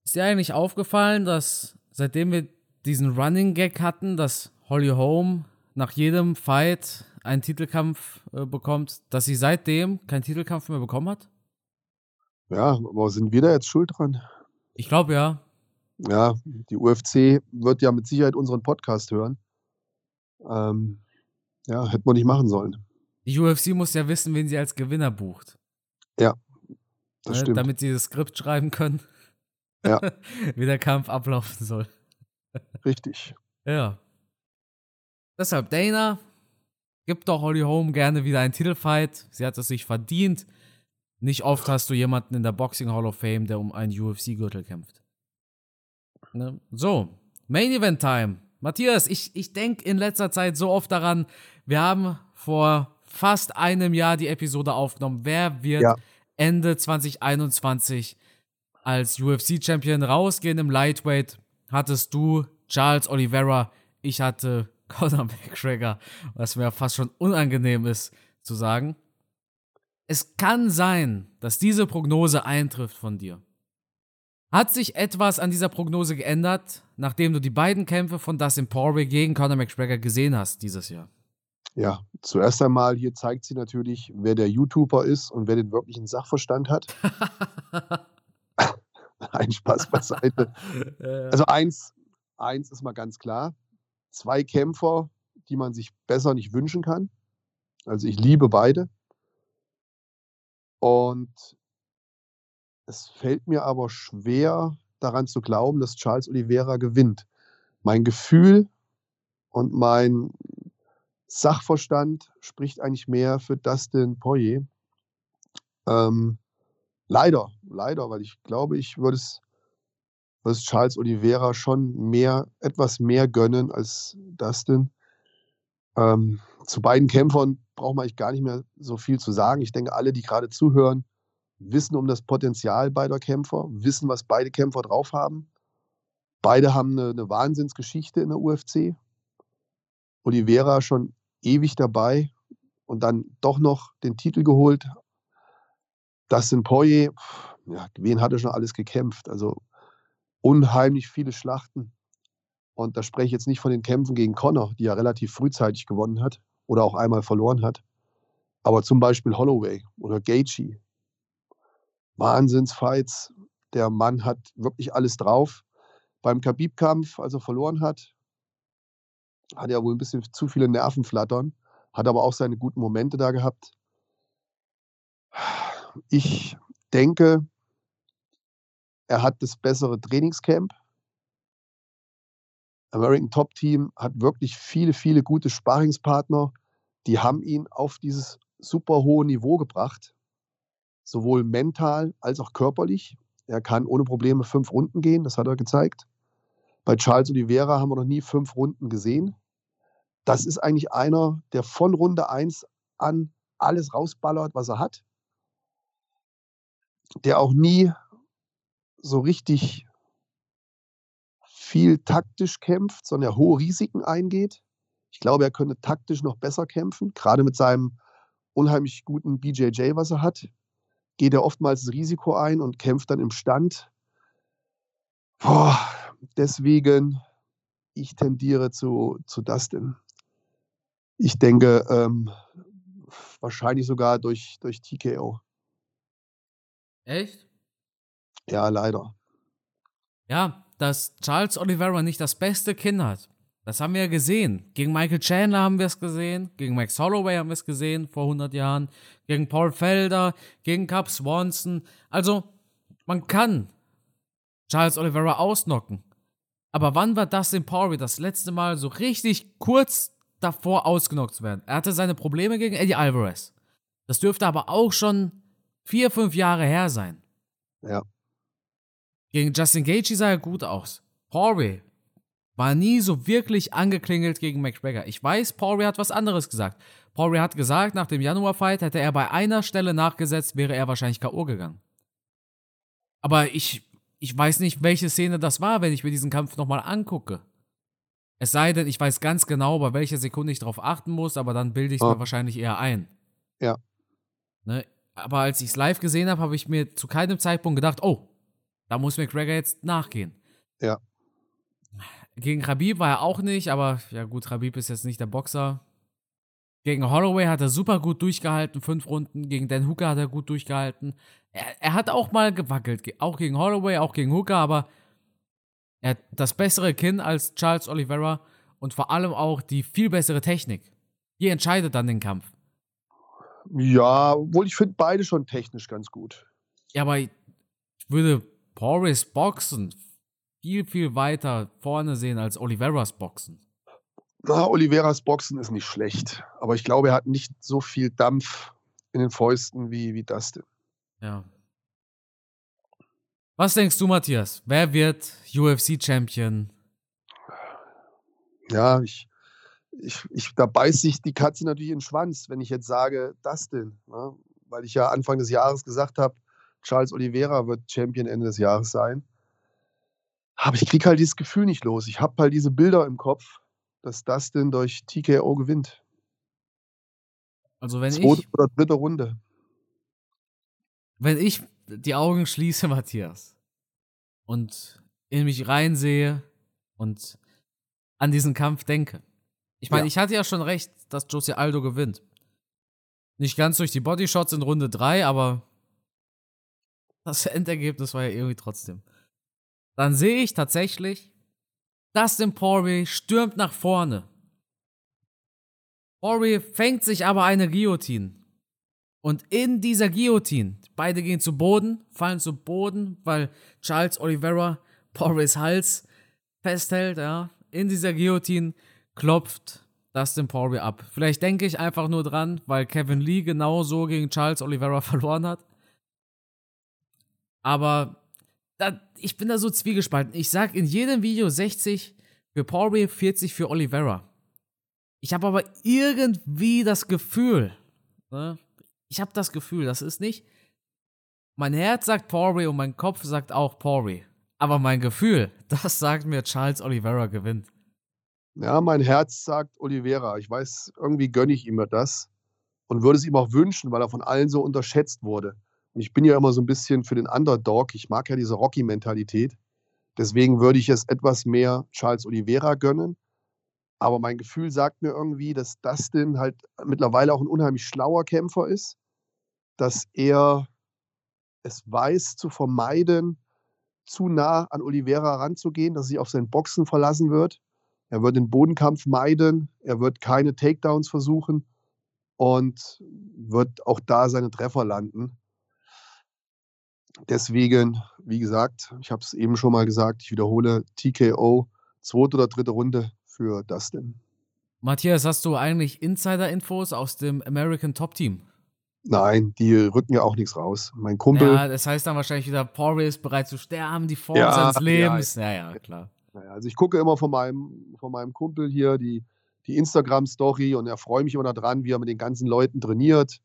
Ist dir eigentlich aufgefallen, dass seitdem wir diesen Running Gag hatten, dass Holly Holm nach jedem Fight einen Titelkampf äh, bekommt, dass sie seitdem keinen Titelkampf mehr bekommen hat? Ja, aber sind wir da jetzt schuld dran? Ich glaube ja ja, die UFC wird ja mit Sicherheit unseren Podcast hören. Ähm, ja, hätte man nicht machen sollen. Die UFC muss ja wissen, wen sie als Gewinner bucht. Ja, das ne, stimmt. Damit sie das Skript schreiben können, ja. wie der Kampf ablaufen soll. Richtig. Ja. Deshalb, Dana, gib doch Holly Holm gerne wieder einen Titelfight. Sie hat es sich verdient. Nicht oft hast du jemanden in der Boxing Hall of Fame, der um einen UFC-Gürtel kämpft. Ne? So, Main Event Time. Matthias, ich, ich denke in letzter Zeit so oft daran, wir haben vor fast einem Jahr die Episode aufgenommen. Wer wird ja. Ende 2021 als UFC-Champion rausgehen im Lightweight? Hattest du Charles Oliveira, ich hatte Conor McGregor, was mir fast schon unangenehm ist zu sagen. Es kann sein, dass diese Prognose eintrifft von dir. Hat sich etwas an dieser Prognose geändert, nachdem du die beiden Kämpfe von Dustin Poirier gegen Conor McGregor gesehen hast dieses Jahr? Ja, zuerst einmal hier zeigt sie natürlich, wer der YouTuber ist und wer den wirklichen Sachverstand hat. Ein Spaß beiseite. Also eins, eins ist mal ganz klar. Zwei Kämpfer, die man sich besser nicht wünschen kann. Also ich liebe beide. Und es fällt mir aber schwer, daran zu glauben, dass Charles Oliveira gewinnt. Mein Gefühl und mein Sachverstand spricht eigentlich mehr für Dustin Poirier. Ähm, leider, leider, weil ich glaube, ich würde es, würde es Charles Oliveira schon mehr, etwas mehr gönnen als Dustin. Ähm, zu beiden Kämpfern braucht man eigentlich gar nicht mehr so viel zu sagen. Ich denke, alle, die gerade zuhören, wissen um das Potenzial beider Kämpfer, wissen, was beide Kämpfer drauf haben. Beide haben eine, eine Wahnsinnsgeschichte in der UFC. Oliveira schon ewig dabei und dann doch noch den Titel geholt. Das sind Poirier, ja, wen hat er schon alles gekämpft? Also unheimlich viele Schlachten. Und da spreche ich jetzt nicht von den Kämpfen gegen Connor, die er relativ frühzeitig gewonnen hat oder auch einmal verloren hat. Aber zum Beispiel Holloway oder Gaethje. Wahnsinnsfights. Der Mann hat wirklich alles drauf. Beim Khabib-Kampf, als er verloren hat, hat er wohl ein bisschen zu viele Nerven flattern, hat aber auch seine guten Momente da gehabt. Ich denke, er hat das bessere Trainingscamp. American Top Team hat wirklich viele, viele gute Sparingspartner. Die haben ihn auf dieses super hohe Niveau gebracht, sowohl mental als auch körperlich. Er kann ohne Probleme fünf Runden gehen, das hat er gezeigt. Bei Charles Oliveira haben wir noch nie fünf Runden gesehen. Das ist eigentlich einer, der von Runde 1 an alles rausballert, was er hat. Der auch nie so richtig viel taktisch kämpft, sondern er hohe Risiken eingeht. Ich glaube, er könnte taktisch noch besser kämpfen, gerade mit seinem unheimlich guten BJJ, was er hat. Geht er oftmals das Risiko ein und kämpft dann im Stand. Boah, deswegen, ich tendiere zu, zu Dustin. Ich denke, ähm, wahrscheinlich sogar durch, durch TKO. Echt? Ja, leider. Ja, dass Charles Oliveira nicht das beste Kinn hat. Das haben wir ja gesehen. Gegen Michael Chandler haben wir es gesehen. Gegen Max Holloway haben wir es gesehen vor 100 Jahren. Gegen Paul Felder. Gegen Cap Swanson. Also, man kann Charles Oliveira ausnocken. Aber wann war das in Poirier das letzte Mal so richtig kurz davor ausgenockt zu werden? Er hatte seine Probleme gegen Eddie Alvarez. Das dürfte aber auch schon vier, fünf Jahre her sein. Ja. Gegen Justin Gaethje sah er gut aus. Poirier war nie so wirklich angeklingelt gegen McGregor. Ich weiß, Poirier hat was anderes gesagt. Poirier hat gesagt, nach dem Januar-Fight hätte er bei einer Stelle nachgesetzt, wäre er wahrscheinlich K.O. gegangen. Aber ich, ich weiß nicht, welche Szene das war, wenn ich mir diesen Kampf nochmal angucke. Es sei denn, ich weiß ganz genau, bei welcher Sekunde ich darauf achten muss, aber dann bilde ich es oh. mir wahrscheinlich eher ein. Ja. Ne? Aber als ich es live gesehen habe, habe ich mir zu keinem Zeitpunkt gedacht, oh, da muss McGregor jetzt nachgehen. Ja. Gegen Khabib war er auch nicht, aber ja gut, Khabib ist jetzt nicht der Boxer. Gegen Holloway hat er super gut durchgehalten, fünf Runden. Gegen Dan Hooker hat er gut durchgehalten. Er, er hat auch mal gewackelt, auch gegen Holloway, auch gegen Hooker, aber er hat das bessere Kinn als Charles Oliveira und vor allem auch die viel bessere Technik. Die entscheidet dann den Kampf. Ja, obwohl ich finde beide schon technisch ganz gut. Ja, aber ich würde Porris Boxen viel, viel weiter vorne sehen als Oliveras Boxen. Na, Oliveras Boxen ist nicht schlecht, aber ich glaube, er hat nicht so viel Dampf in den Fäusten wie, wie Dustin. Ja. Was denkst du, Matthias? Wer wird UFC-Champion? Ja, ich, ich, ich, da beißt sich die Katze natürlich in den Schwanz, wenn ich jetzt sage Dustin, ne? weil ich ja Anfang des Jahres gesagt habe, Charles Oliveira wird Champion Ende des Jahres sein. Aber ich kriege halt dieses Gefühl nicht los. Ich habe halt diese Bilder im Kopf, dass Dustin durch TKO gewinnt. Also wenn Zweite ich oder dritte Runde. Wenn ich die Augen schließe, Matthias, und in mich reinsehe und an diesen Kampf denke. Ich meine, ja. ich hatte ja schon recht, dass Jose Aldo gewinnt. Nicht ganz durch die Bodyshots in Runde 3, aber das Endergebnis war ja irgendwie trotzdem. Dann sehe ich tatsächlich, Dustin Poirier stürmt nach vorne. Poirier fängt sich aber eine Guillotine. Und in dieser Guillotine, beide gehen zu Boden, fallen zu Boden, weil Charles Oliveira Poiriers Hals festhält, ja. In dieser Guillotine klopft Dustin Poirier ab. Vielleicht denke ich einfach nur dran, weil Kevin Lee genauso gegen Charles Oliveira verloren hat. Aber da, ich bin da so zwiegespalten. Ich sag in jedem Video 60 für Poirier, 40 für Oliveira. Ich habe aber irgendwie das Gefühl, ne? ich habe das Gefühl, das ist nicht. Mein Herz sagt Poirier und mein Kopf sagt auch Poirier. Aber mein Gefühl, das sagt mir Charles Oliveira gewinnt. Ja, mein Herz sagt Oliveira. Ich weiß, irgendwie gönne ich ihm das und würde es ihm auch wünschen, weil er von allen so unterschätzt wurde. Und ich bin ja immer so ein bisschen für den Underdog. Ich mag ja diese Rocky-Mentalität. Deswegen würde ich es etwas mehr Charles Oliveira gönnen. Aber mein Gefühl sagt mir irgendwie, dass Dustin halt mittlerweile auch ein unheimlich schlauer Kämpfer ist, dass er es weiß zu vermeiden, zu nah an Oliveira ranzugehen, dass er sich auf sein Boxen verlassen wird. Er wird den Bodenkampf meiden, er wird keine Takedowns versuchen und wird auch da seine Treffer landen. Deswegen, wie gesagt, ich habe es eben schon mal gesagt, ich wiederhole TKO, zweite oder dritte Runde für Dustin. Matthias, hast du eigentlich Insider-Infos aus dem American Top Team? Nein, die rücken ja auch nichts raus. Mein Kumpel. Ja, das heißt dann wahrscheinlich wieder, Poirier ist bereit zu sterben, die Form ja, seines Lebens. Ja, ja, ja klar. Also ich gucke immer von meinem, von meinem Kumpel hier die, die Instagram-Story und er freut mich immer daran, wie er mit den ganzen Leuten trainiert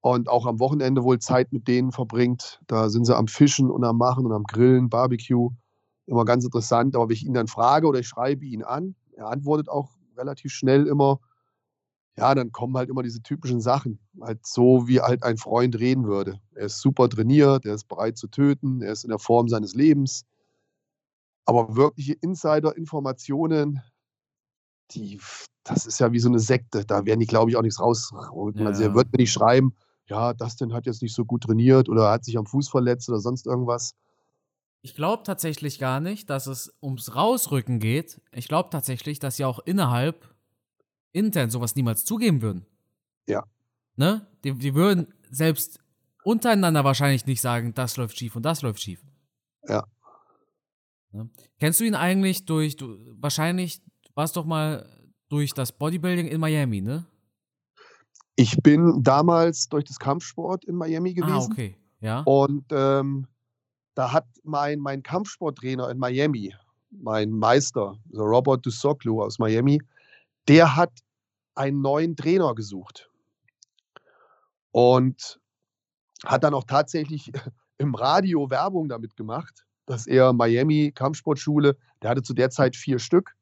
und auch am Wochenende wohl Zeit mit denen verbringt. Da sind sie am Fischen und am Machen und am Grillen, Barbecue. Immer ganz interessant. Aber wenn ich ihn dann frage oder ich schreibe ihn an, er antwortet auch relativ schnell immer, ja, dann kommen halt immer diese typischen Sachen. Halt so, wie halt ein Freund reden würde. Er ist super trainiert, er ist bereit zu töten, er ist in der Form seines Lebens. Aber wirkliche Insider-Informationen, die, das ist ja wie so eine Sekte. Da werden die, glaube ich, auch nichts rausholen. Ja. Also er wird mir nicht schreiben, ja, Dustin hat jetzt nicht so gut trainiert oder hat sich am Fuß verletzt oder sonst irgendwas. Ich glaube tatsächlich gar nicht, dass es ums Rausrücken geht. Ich glaube tatsächlich, dass sie auch innerhalb intern sowas niemals zugeben würden. Ja. Ne? Die, die würden selbst untereinander wahrscheinlich nicht sagen, das läuft schief und das läuft schief. Ja. Ne? Kennst du ihn eigentlich durch, du, wahrscheinlich warst doch mal durch das Bodybuilding in Miami, ne? Ich bin damals durch das Kampfsport in Miami ah, gewesen. Ah, okay. Ja. Und ähm, da hat mein, mein Kampfsporttrainer in Miami, mein Meister, so Robert Dusoglu aus Miami, der hat einen neuen Trainer gesucht. Und hat dann auch tatsächlich im Radio Werbung damit gemacht, dass er Miami Kampfsportschule, der hatte zu der Zeit vier Stück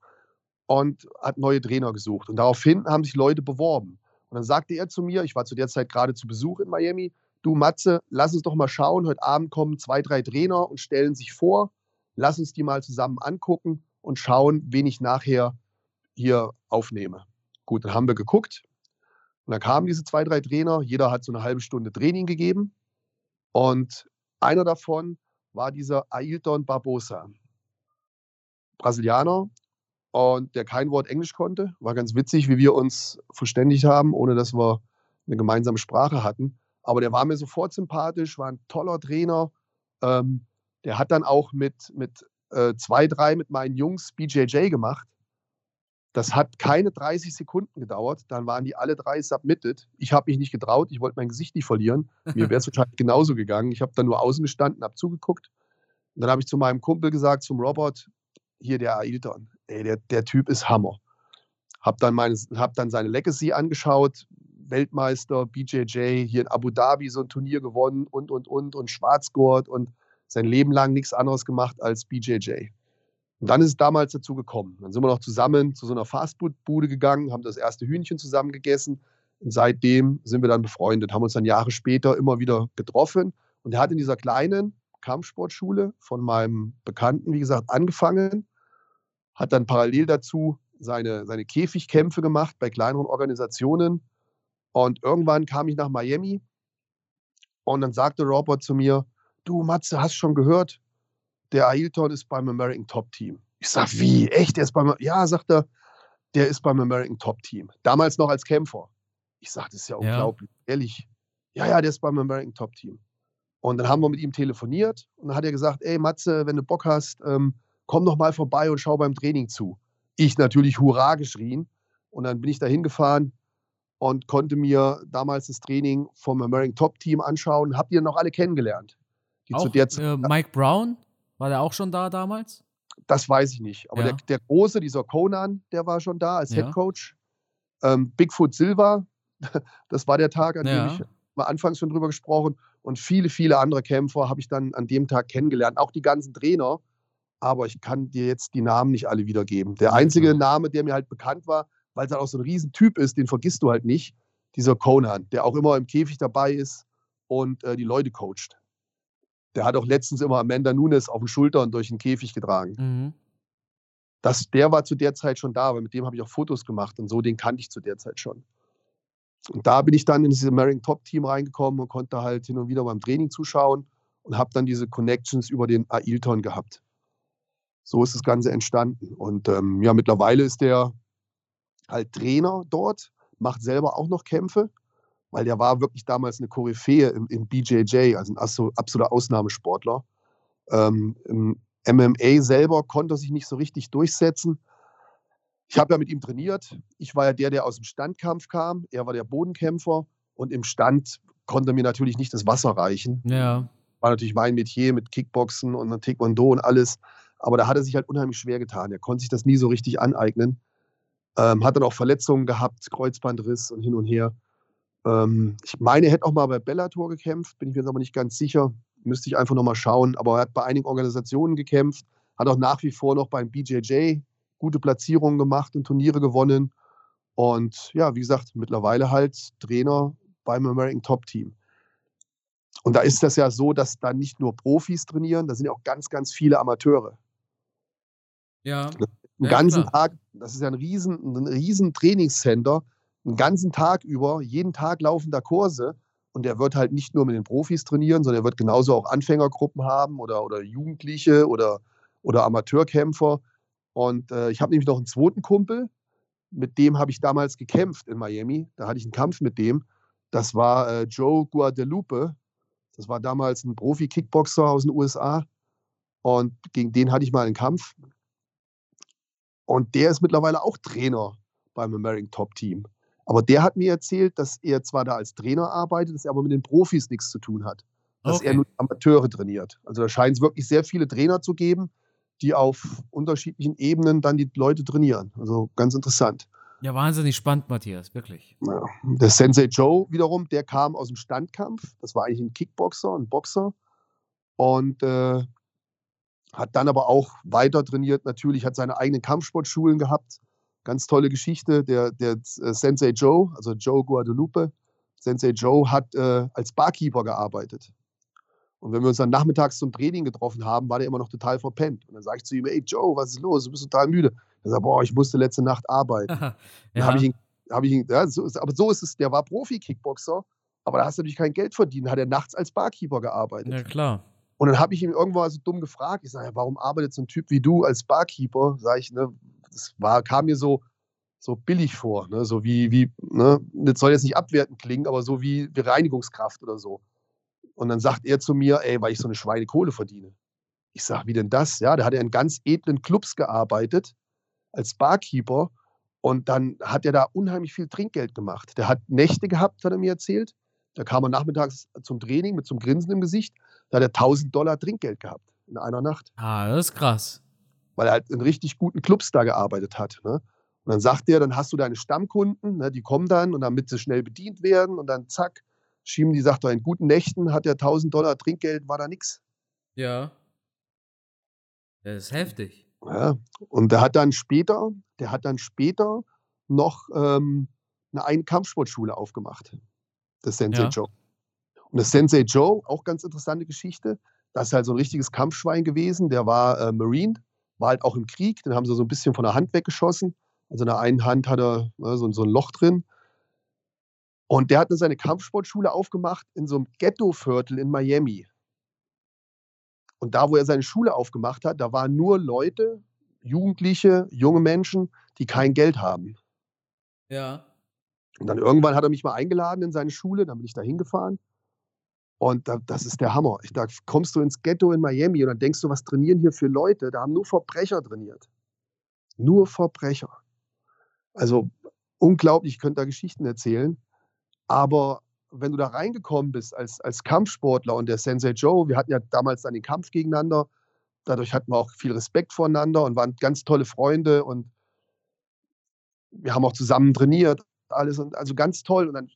und hat neue Trainer gesucht. Und daraufhin haben sich Leute beworben. Und dann sagte er zu mir, ich war zu der Zeit gerade zu Besuch in Miami, du Matze, lass uns doch mal schauen, heute Abend kommen zwei, drei Trainer und stellen sich vor, lass uns die mal zusammen angucken und schauen, wen ich nachher hier aufnehme. Gut, dann haben wir geguckt. Und dann kamen diese zwei, drei Trainer, jeder hat so eine halbe Stunde Training gegeben. Und einer davon war dieser Ailton Barbosa, Brasilianer, und der kein Wort Englisch konnte. War ganz witzig, wie wir uns verständigt haben, ohne dass wir eine gemeinsame Sprache hatten. Aber der war mir sofort sympathisch, war ein toller Trainer. Ähm, der hat dann auch mit, mit äh, zwei, drei mit meinen Jungs BJJ gemacht. Das hat keine 30 Sekunden gedauert. Dann waren die alle drei submitted. Ich habe mich nicht getraut. Ich wollte mein Gesicht nicht verlieren. Mir wäre es wahrscheinlich genauso gegangen. Ich habe dann nur außen gestanden, habe zugeguckt. Und dann habe ich zu meinem Kumpel gesagt, zum Robert, hier der Ailton, ey, der, der Typ ist Hammer. Hab dann, meine, hab dann seine Legacy angeschaut, Weltmeister, BJJ, hier in Abu Dhabi so ein Turnier gewonnen und, und, und, und Schwarzgurt und sein Leben lang nichts anderes gemacht als BJJ. Und dann ist es damals dazu gekommen. Dann sind wir noch zusammen zu so einer Fastfood-Bude gegangen, haben das erste Hühnchen zusammen gegessen und seitdem sind wir dann befreundet, haben uns dann Jahre später immer wieder getroffen. Und er hat in dieser kleinen Kampfsportschule von meinem Bekannten, wie gesagt, angefangen, hat dann parallel dazu seine, seine Käfigkämpfe gemacht bei kleineren Organisationen. Und irgendwann kam ich nach Miami und dann sagte Robert zu mir, du Matze, hast schon gehört, der Ailton ist beim American Top Team. Ich sag, wie, echt? Der ist beim, ja, sagt er, der ist beim American Top Team. Damals noch als Kämpfer. Ich sag, das ist ja unglaublich, ja. ehrlich. Ja, ja, der ist beim American Top Team. Und dann haben wir mit ihm telefoniert und dann hat er gesagt, ey Matze, wenn du Bock hast, ähm, komm doch mal vorbei und schau beim Training zu. Ich natürlich Hurra geschrien und dann bin ich da hingefahren und konnte mir damals das Training vom American Top Team anschauen. Habt ihr noch alle kennengelernt? Auch, äh, Mike Brown, war der auch schon da damals? Das weiß ich nicht. Aber ja. der, der, Große, dieser Conan, der war schon da als ja. Head Coach. Ähm, Bigfoot Silva, das war der Tag, an ja. dem ich mal anfangs schon drüber gesprochen und viele, viele andere Kämpfer habe ich dann an dem Tag kennengelernt, auch die ganzen Trainer. Aber ich kann dir jetzt die Namen nicht alle wiedergeben. Der einzige Name, der mir halt bekannt war, weil es halt auch so ein Riesentyp ist, den vergisst du halt nicht, dieser Conan, der auch immer im Käfig dabei ist und äh, die Leute coacht. Der hat auch letztens immer Amanda Nunes auf den Schultern durch den Käfig getragen. Mhm. Das, der war zu der Zeit schon da, aber mit dem habe ich auch Fotos gemacht und so, den kannte ich zu der Zeit schon. Und da bin ich dann in dieses American Top Team reingekommen und konnte halt hin und wieder beim Training zuschauen und habe dann diese Connections über den Ailton gehabt. So ist das Ganze entstanden. Und ähm, ja, mittlerweile ist der halt Trainer dort, macht selber auch noch Kämpfe, weil der war wirklich damals eine Koryphäe im, im BJJ, also ein absoluter Ausnahmesportler. Ähm, Im MMA selber konnte er sich nicht so richtig durchsetzen. Ich habe ja mit ihm trainiert. Ich war ja der, der aus dem Standkampf kam. Er war der Bodenkämpfer. Und im Stand konnte mir natürlich nicht das Wasser reichen. Ja. War natürlich mein Metier mit Kickboxen und Taekwondo und alles. Aber da hat er sich halt unheimlich schwer getan. Er konnte sich das nie so richtig aneignen. Ähm, hat dann auch Verletzungen gehabt, Kreuzbandriss und hin und her. Ähm, ich meine, er hätte auch mal bei Bellator gekämpft, bin ich mir jetzt aber nicht ganz sicher. Müsste ich einfach nochmal schauen. Aber er hat bei einigen Organisationen gekämpft, hat auch nach wie vor noch beim BJJ gute Platzierungen gemacht und Turniere gewonnen. Und ja, wie gesagt, mittlerweile halt Trainer beim American Top Team. Und da ist das ja so, dass da nicht nur Profis trainieren, da sind ja auch ganz, ganz viele Amateure. Ja. Den ja, ganzen klar. Tag, das ist ja ein riesen, ein riesen Trainingscenter, einen ganzen Tag über, jeden Tag laufen da Kurse. Und der wird halt nicht nur mit den Profis trainieren, sondern er wird genauso auch Anfängergruppen haben oder, oder Jugendliche oder, oder Amateurkämpfer. Und äh, ich habe nämlich noch einen zweiten Kumpel, mit dem habe ich damals gekämpft in Miami. Da hatte ich einen Kampf mit dem. Das war äh, Joe Guadalupe. Das war damals ein Profi-Kickboxer aus den USA. Und gegen den hatte ich mal einen Kampf. Und der ist mittlerweile auch Trainer beim American Top Team. Aber der hat mir erzählt, dass er zwar da als Trainer arbeitet, dass er aber mit den Profis nichts zu tun hat. Dass okay. er nur Amateure trainiert. Also da scheint es wirklich sehr viele Trainer zu geben, die auf unterschiedlichen Ebenen dann die Leute trainieren. Also ganz interessant. Ja, wahnsinnig spannend, Matthias, wirklich. Ja. Der Sensei Joe wiederum, der kam aus dem Standkampf. Das war eigentlich ein Kickboxer, ein Boxer. Und äh, hat dann aber auch weiter trainiert. Natürlich hat seine eigenen Kampfsportschulen gehabt. Ganz tolle Geschichte. Der, der äh, Sensei Joe, also Joe Guadalupe, Sensei Joe hat äh, als Barkeeper gearbeitet. Und wenn wir uns dann nachmittags zum Training getroffen haben, war der immer noch total verpennt. Und dann sage ich zu ihm, ey Joe, was ist los? Du bist total müde. Er sagt, boah, ich musste letzte Nacht arbeiten. ja. Dann habe ich ihn, hab ich ihn ja, so, aber so ist es, der war Profi-Kickboxer, aber da hast du natürlich kein Geld verdient, hat er nachts als Barkeeper gearbeitet. Ja, klar. Und dann habe ich ihn irgendwann so dumm gefragt, ich sage, warum arbeitet so ein Typ wie du als Barkeeper? Sag ich, ne, das war, kam mir so, so billig vor, ne? so wie, wie ne? das soll jetzt nicht abwertend klingen, aber so wie, wie Reinigungskraft oder so. Und dann sagt er zu mir, ey, weil ich so eine Schweinekohle verdiene. Ich sage, wie denn das? Ja, da hat er in ganz edlen Clubs gearbeitet als Barkeeper und dann hat er da unheimlich viel Trinkgeld gemacht. Der hat Nächte gehabt, hat er mir erzählt. Da kam er nachmittags zum Training mit so einem Grinsen im Gesicht. Da hat er 1000 Dollar Trinkgeld gehabt in einer Nacht. Ah, das ist krass. Weil er halt in richtig guten Clubs da gearbeitet hat. Ne? Und dann sagt er, dann hast du deine Stammkunden, ne, die kommen dann und damit sie schnell bedient werden und dann zack, schieben die, sagt er, in guten Nächten hat er 1000 Dollar Trinkgeld, war da nichts. Ja. Das ist heftig. Ja, und der hat dann später, der hat dann später noch ähm, eine Ein-Kampfsportschule aufgemacht. Das Sensei ja. Joe. Und das Sensei Joe, auch ganz interessante Geschichte, das ist halt so ein richtiges Kampfschwein gewesen. Der war äh, Marine, war halt auch im Krieg, den haben sie so ein bisschen von der Hand weggeschossen. Also in der einen Hand hat er äh, so, so ein Loch drin und der hat seine Kampfsportschule aufgemacht in so einem Ghetto-Viertel in Miami. Und da, wo er seine Schule aufgemacht hat, da waren nur Leute, Jugendliche, junge Menschen, die kein Geld haben. Ja. Und dann irgendwann hat er mich mal eingeladen in seine Schule, dann bin ich da hingefahren. Und da, das ist der Hammer. Ich, da kommst du ins Ghetto in Miami und dann denkst du, was trainieren hier für Leute? Da haben nur Verbrecher trainiert. Nur Verbrecher. Also unglaublich, ich könnte da Geschichten erzählen. Aber wenn du da reingekommen bist als, als Kampfsportler und der Sensei Joe, wir hatten ja damals dann den Kampf gegeneinander, dadurch hatten wir auch viel Respekt voneinander und waren ganz tolle Freunde und wir haben auch zusammen trainiert, alles und also ganz toll. Und dann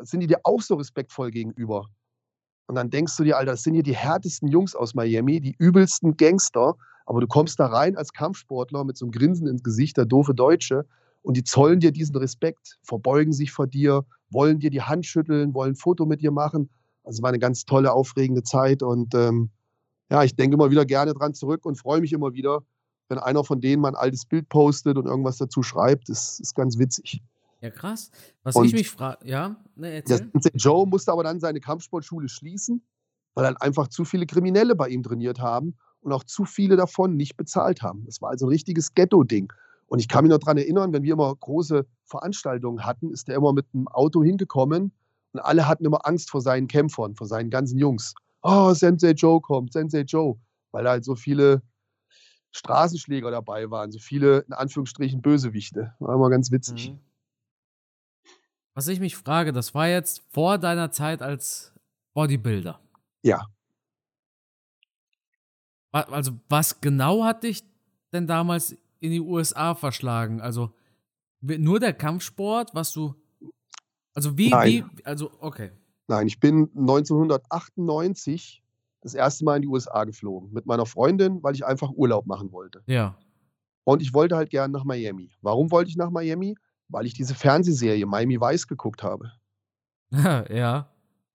sind die dir auch so respektvoll gegenüber. Und dann denkst du dir, Alter, das sind hier die härtesten Jungs aus Miami, die übelsten Gangster, aber du kommst da rein als Kampfsportler mit so einem Grinsen ins Gesicht, der doofe Deutsche, und die zollen dir diesen Respekt, verbeugen sich vor dir, wollen dir die Hand schütteln, wollen ein Foto mit dir machen. Also war eine ganz tolle, aufregende Zeit und ähm, ja, ich denke immer wieder gerne dran zurück und freue mich immer wieder, wenn einer von denen mal ein altes Bild postet und irgendwas dazu schreibt. Das ist ganz witzig. Ja, krass. Was und ich mich frage, ja, ne, erzähl. Joe musste aber dann seine Kampfsportschule schließen, weil dann einfach zu viele Kriminelle bei ihm trainiert haben und auch zu viele davon nicht bezahlt haben. Das war also ein richtiges Ghetto-Ding. Und ich kann mich noch daran erinnern, wenn wir immer große Veranstaltungen hatten, ist er immer mit einem Auto hingekommen und alle hatten immer Angst vor seinen Kämpfern, vor seinen ganzen Jungs. Oh, Sensei Joe kommt, Sensei Joe, weil da halt so viele Straßenschläger dabei waren, so viele, in Anführungsstrichen, Bösewichte. War immer ganz witzig. Mhm. Was ich mich frage, das war jetzt vor deiner Zeit als Bodybuilder. Ja. Also, was genau hat dich denn damals in die USA verschlagen? Also, nur der Kampfsport, was du. Also, wie, Nein. wie, also, okay. Nein, ich bin 1998 das erste Mal in die USA geflogen mit meiner Freundin, weil ich einfach Urlaub machen wollte. Ja. Und ich wollte halt gerne nach Miami. Warum wollte ich nach Miami? Weil ich diese Fernsehserie Miami Vice geguckt habe. ja.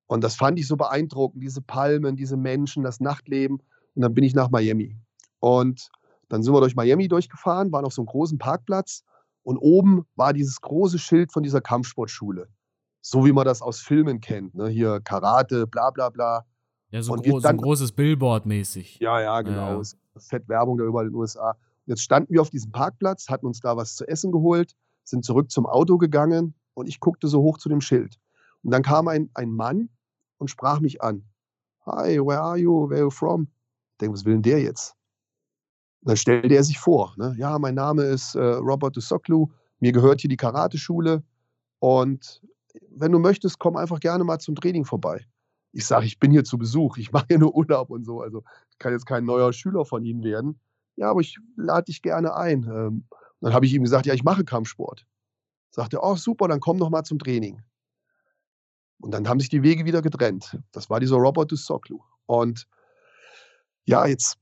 Und das fand ich so beeindruckend, diese Palmen, diese Menschen, das Nachtleben. Und dann bin ich nach Miami. Und dann sind wir durch Miami durchgefahren, waren auf so einem großen Parkplatz. Und oben war dieses große Schild von dieser Kampfsportschule. So wie man das aus Filmen kennt. Ne? Hier Karate, bla bla bla. Ja, so, gro so ein großes Billboard mäßig. Ja, ja, genau. Ja. Fett Werbung da überall in den USA. Und jetzt standen wir auf diesem Parkplatz, hatten uns da was zu essen geholt, sind zurück zum Auto gegangen und ich guckte so hoch zu dem Schild. Und dann kam ein, ein Mann und sprach mich an. Hi, where are you? Where are you from? Ich denke, was will denn der jetzt? Dann stellte er sich vor. Ne? Ja, mein Name ist äh, Robert Dusoklu. Mir gehört hier die Karateschule. Und wenn du möchtest, komm einfach gerne mal zum Training vorbei ich sage, ich bin hier zu Besuch, ich mache hier nur Urlaub und so. Also kann jetzt kein neuer Schüler von Ihnen werden. Ja, aber ich lade dich gerne ein. Ähm, dann habe ich ihm gesagt, ja, ich mache Kampfsport. Sagte, oh super, dann komm doch mal zum Training. Und dann haben sich die Wege wieder getrennt. Das war dieser Robert Dussoklu. Und ja, jetzt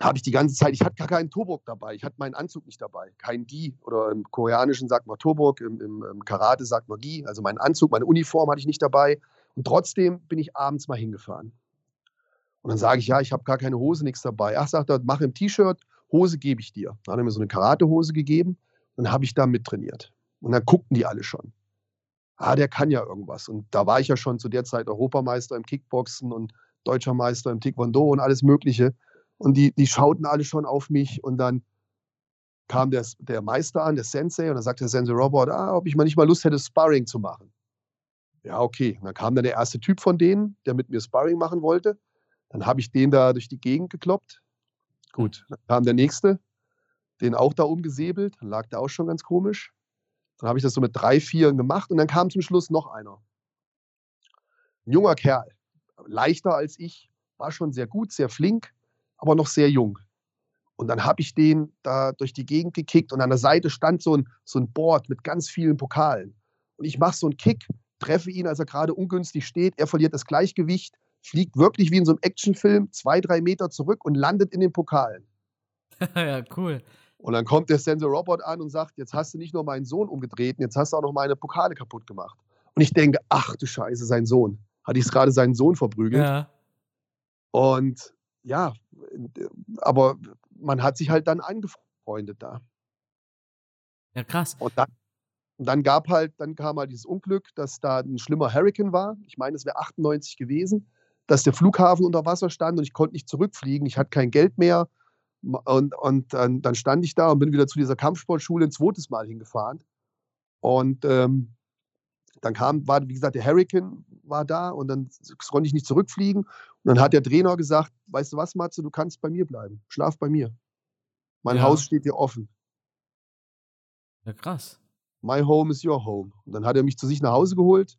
habe ich die ganze Zeit, ich hatte gar keinen Tobok dabei, ich hatte meinen Anzug nicht dabei, kein Di oder im Koreanischen sagt man Tobok, im, im, im Karate sagt man Gi, also meinen Anzug, meine Uniform hatte ich nicht dabei. Und trotzdem bin ich abends mal hingefahren. Und dann sage ich, ja, ich habe gar keine Hose, nichts dabei. Ach, sagt er, mach im T-Shirt, Hose gebe ich dir. Dann hat er mir so eine Karatehose gegeben und habe ich da mittrainiert. Und dann guckten die alle schon. Ah, der kann ja irgendwas. Und da war ich ja schon zu der Zeit Europameister im Kickboxen und deutscher Meister im Taekwondo und alles Mögliche. Und die, die schauten alle schon auf mich und dann kam der, der Meister an, der Sensei, und dann sagte der Sensei Robert, ah, ob ich mal nicht mal Lust hätte, Sparring zu machen. Ja, okay. Und dann kam dann der erste Typ von denen, der mit mir Sparring machen wollte. Dann habe ich den da durch die Gegend gekloppt. Gut, dann kam der nächste, den auch da umgesäbelt. Dann lag der auch schon ganz komisch. Dann habe ich das so mit drei, vier gemacht und dann kam zum Schluss noch einer. Ein junger Kerl, leichter als ich, war schon sehr gut, sehr flink, aber noch sehr jung. Und dann habe ich den da durch die Gegend gekickt und an der Seite stand so ein, so ein Board mit ganz vielen Pokalen. Und ich mache so einen Kick treffe ihn, als er gerade ungünstig steht. Er verliert das Gleichgewicht, fliegt wirklich wie in so einem Actionfilm zwei, drei Meter zurück und landet in den Pokalen. ja, cool. Und dann kommt der Sensor Robot an und sagt: Jetzt hast du nicht nur meinen Sohn umgetreten, jetzt hast du auch noch meine Pokale kaputt gemacht. Und ich denke: Ach du Scheiße, sein Sohn. Hatte ich gerade seinen Sohn verprügelt. Ja. Und ja, aber man hat sich halt dann angefreundet da. Ja, krass. Und dann, und dann gab halt, dann kam halt dieses Unglück, dass da ein schlimmer Hurricane war. Ich meine, es wäre 98 gewesen, dass der Flughafen unter Wasser stand und ich konnte nicht zurückfliegen. Ich hatte kein Geld mehr. Und, und dann, dann stand ich da und bin wieder zu dieser Kampfsportschule ein zweites Mal hingefahren. Und ähm, dann kam, war, wie gesagt, der Hurricane war da und dann konnte ich nicht zurückfliegen. Und dann hat der Trainer gesagt: Weißt du was, Matze, du kannst bei mir bleiben. Schlaf bei mir. Mein ja. Haus steht dir offen. Ja, krass. My home is your home. Und dann hat er mich zu sich nach Hause geholt.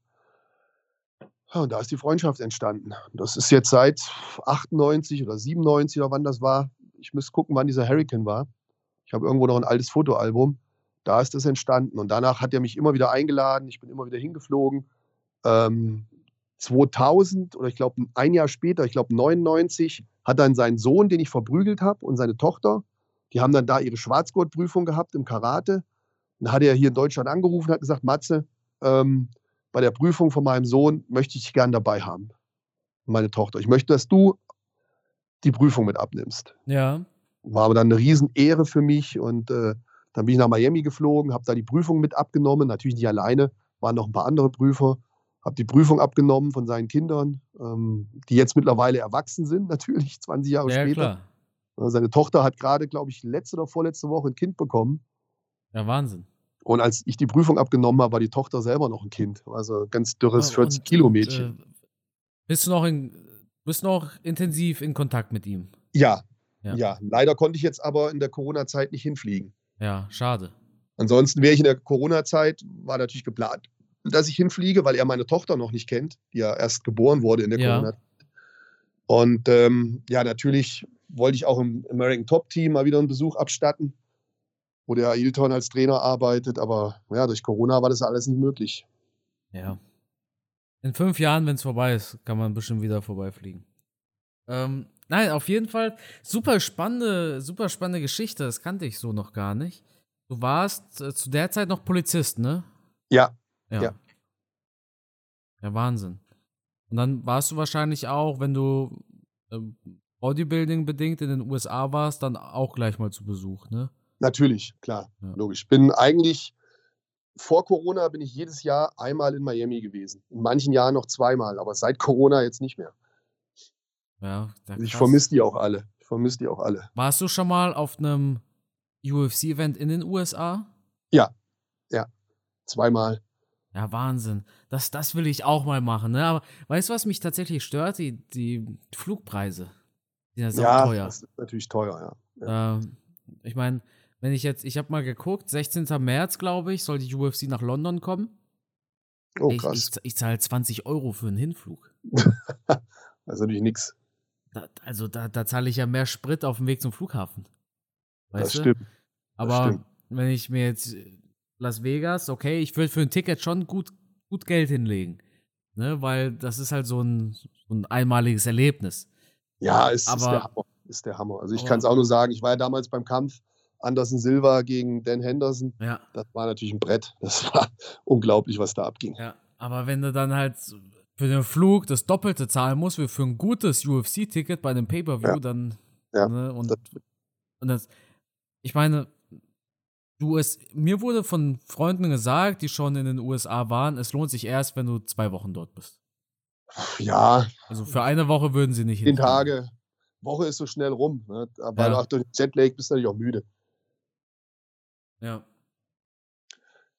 Und da ist die Freundschaft entstanden. Das ist jetzt seit 98 oder 97 oder wann das war. Ich müsste gucken, wann dieser Hurricane war. Ich habe irgendwo noch ein altes Fotoalbum. Da ist das entstanden. Und danach hat er mich immer wieder eingeladen. Ich bin immer wieder hingeflogen. Ähm, 2000 oder ich glaube ein Jahr später, ich glaube 99, hat dann seinen Sohn, den ich verprügelt habe, und seine Tochter, die haben dann da ihre Schwarzgurtprüfung gehabt im Karate. Dann hat er hier in Deutschland angerufen und hat gesagt, Matze, ähm, bei der Prüfung von meinem Sohn möchte ich dich gern dabei haben. meine Tochter. Ich möchte, dass du die Prüfung mit abnimmst. Ja. War aber dann eine Riesenehre für mich und äh, dann bin ich nach Miami geflogen, habe da die Prüfung mit abgenommen, natürlich nicht alleine, waren noch ein paar andere Prüfer, habe die Prüfung abgenommen von seinen Kindern, ähm, die jetzt mittlerweile erwachsen sind, natürlich, 20 Jahre Ja, später. klar. Seine Tochter hat gerade, glaube ich, letzte oder vorletzte Woche ein Kind bekommen. Ja, Wahnsinn. Und als ich die Prüfung abgenommen habe, war die Tochter selber noch ein Kind. Also ein ganz dürres Ja, 40 und- Kilo und, Mädchen. äh, bist du noch in, bist noch intensiv in Kontakt mit ihm? ja, ja. ja, Leider konnte ich jetzt aber in der Corona-Zeit nicht hinfliegen. Ja, schade. Ansonsten wäre ich in der Corona-Zeit, war natürlich geplant, dass ich hinfliege, weil er meine Tochter noch nicht kennt, die ja erst geboren wurde in der Ja. Corona. Und ähm, ja, natürlich wollte ich auch im American Top Team mal wieder einen Besuch abstatten, wo der Ailton als Trainer arbeitet. Aber ja, durch Corona war das alles nicht möglich. Ja. In fünf Jahren, wenn es vorbei ist, kann man bestimmt wieder vorbeifliegen. Ähm, nein, auf jeden Fall super spannende, super spannende Geschichte. Das kannte ich so noch gar nicht. Du warst äh, zu der Zeit noch Polizist, ne? Ja, Ja. Ja. Ja, Wahnsinn. Und dann warst du wahrscheinlich auch, wenn du ähm, Bodybuilding bedingt in den USA warst, dann auch gleich mal zu Besuch, ne? Natürlich, klar, Ja. logisch. Bin eigentlich vor Corona bin ich jedes Jahr einmal in Miami gewesen. In manchen Jahren noch zweimal, aber seit Corona jetzt nicht mehr. Ja, ja Also ich vermisse die auch alle. Ich vermisse die auch alle. Warst du schon mal auf einem UFC-Event in den USA? Zweimal. Ja, Wahnsinn. Das, das will ich auch mal machen, ne? Aber weißt du, was mich tatsächlich stört? Die, die Flugpreise. Die sind ja, Ja, teuer. das ist natürlich teuer, ja. Ähm, ich meine, wenn ich jetzt, ich habe mal geguckt, 16. März, glaube ich, soll die UFC nach London kommen. Oh, ich krass. ich, ich zahle 20 Euro für einen Hinflug. Das ist natürlich nichts. Da, also da, da zahle ich ja mehr Sprit auf dem Weg zum Flughafen. Weißt Das du? stimmt. Aber stimmt. wenn ich mir jetzt Las Vegas, okay, ich würde für ein Ticket schon gut, gut Geld hinlegen. Ne, weil das ist halt so ein, so ein einmaliges Erlebnis. Ja, ist, ist aber- der Hammer. Ist der Hammer. Also ich kann es auch nur sagen, ich war ja damals beim Kampf Anderson Silva gegen Dan Henderson. Ja, Das war natürlich ein Brett. Das war unglaublich, was da abging. ja. Aber wenn du dann halt für den Flug das Doppelte zahlen musst, wie für ein gutes UFC-Ticket bei einem Pay-Per-View, Ja. dann. Ja, Ne, und, das- und das, ich meine, du es, mir wurde von Freunden gesagt, die schon in den USA waren, es lohnt sich erst, wenn du zwei Wochen dort bist. Ja, Also für eine Woche würden sie nicht zehn hinfliegen. Tage. Woche ist so schnell rum. Ne? Weil Ja. durch den Jetlag bist du natürlich auch müde. Ja.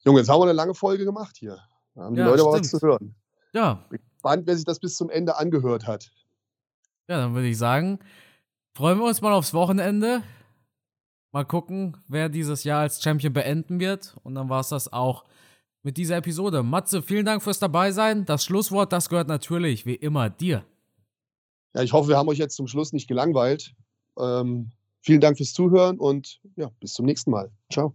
Junge, jetzt haben wir eine lange Folge gemacht hier. Da haben die Ja, Leute aber was stimmt. zu hören. Ja, Spannend, wer sich das bis zum Ende angehört hat. ja, dann würde ich sagen, freuen wir uns mal aufs Wochenende. Mal gucken, wer dieses Jahr als Champion beenden wird. Und dann war es das auch mit dieser Episode. Matze, vielen Dank fürs Dabeisein. Das Schlusswort, das gehört natürlich, wie immer, dir. Ja, ich hoffe, wir haben euch jetzt zum Schluss nicht gelangweilt. Ähm, vielen Dank fürs Zuhören und ja, bis zum nächsten Mal. Ciao.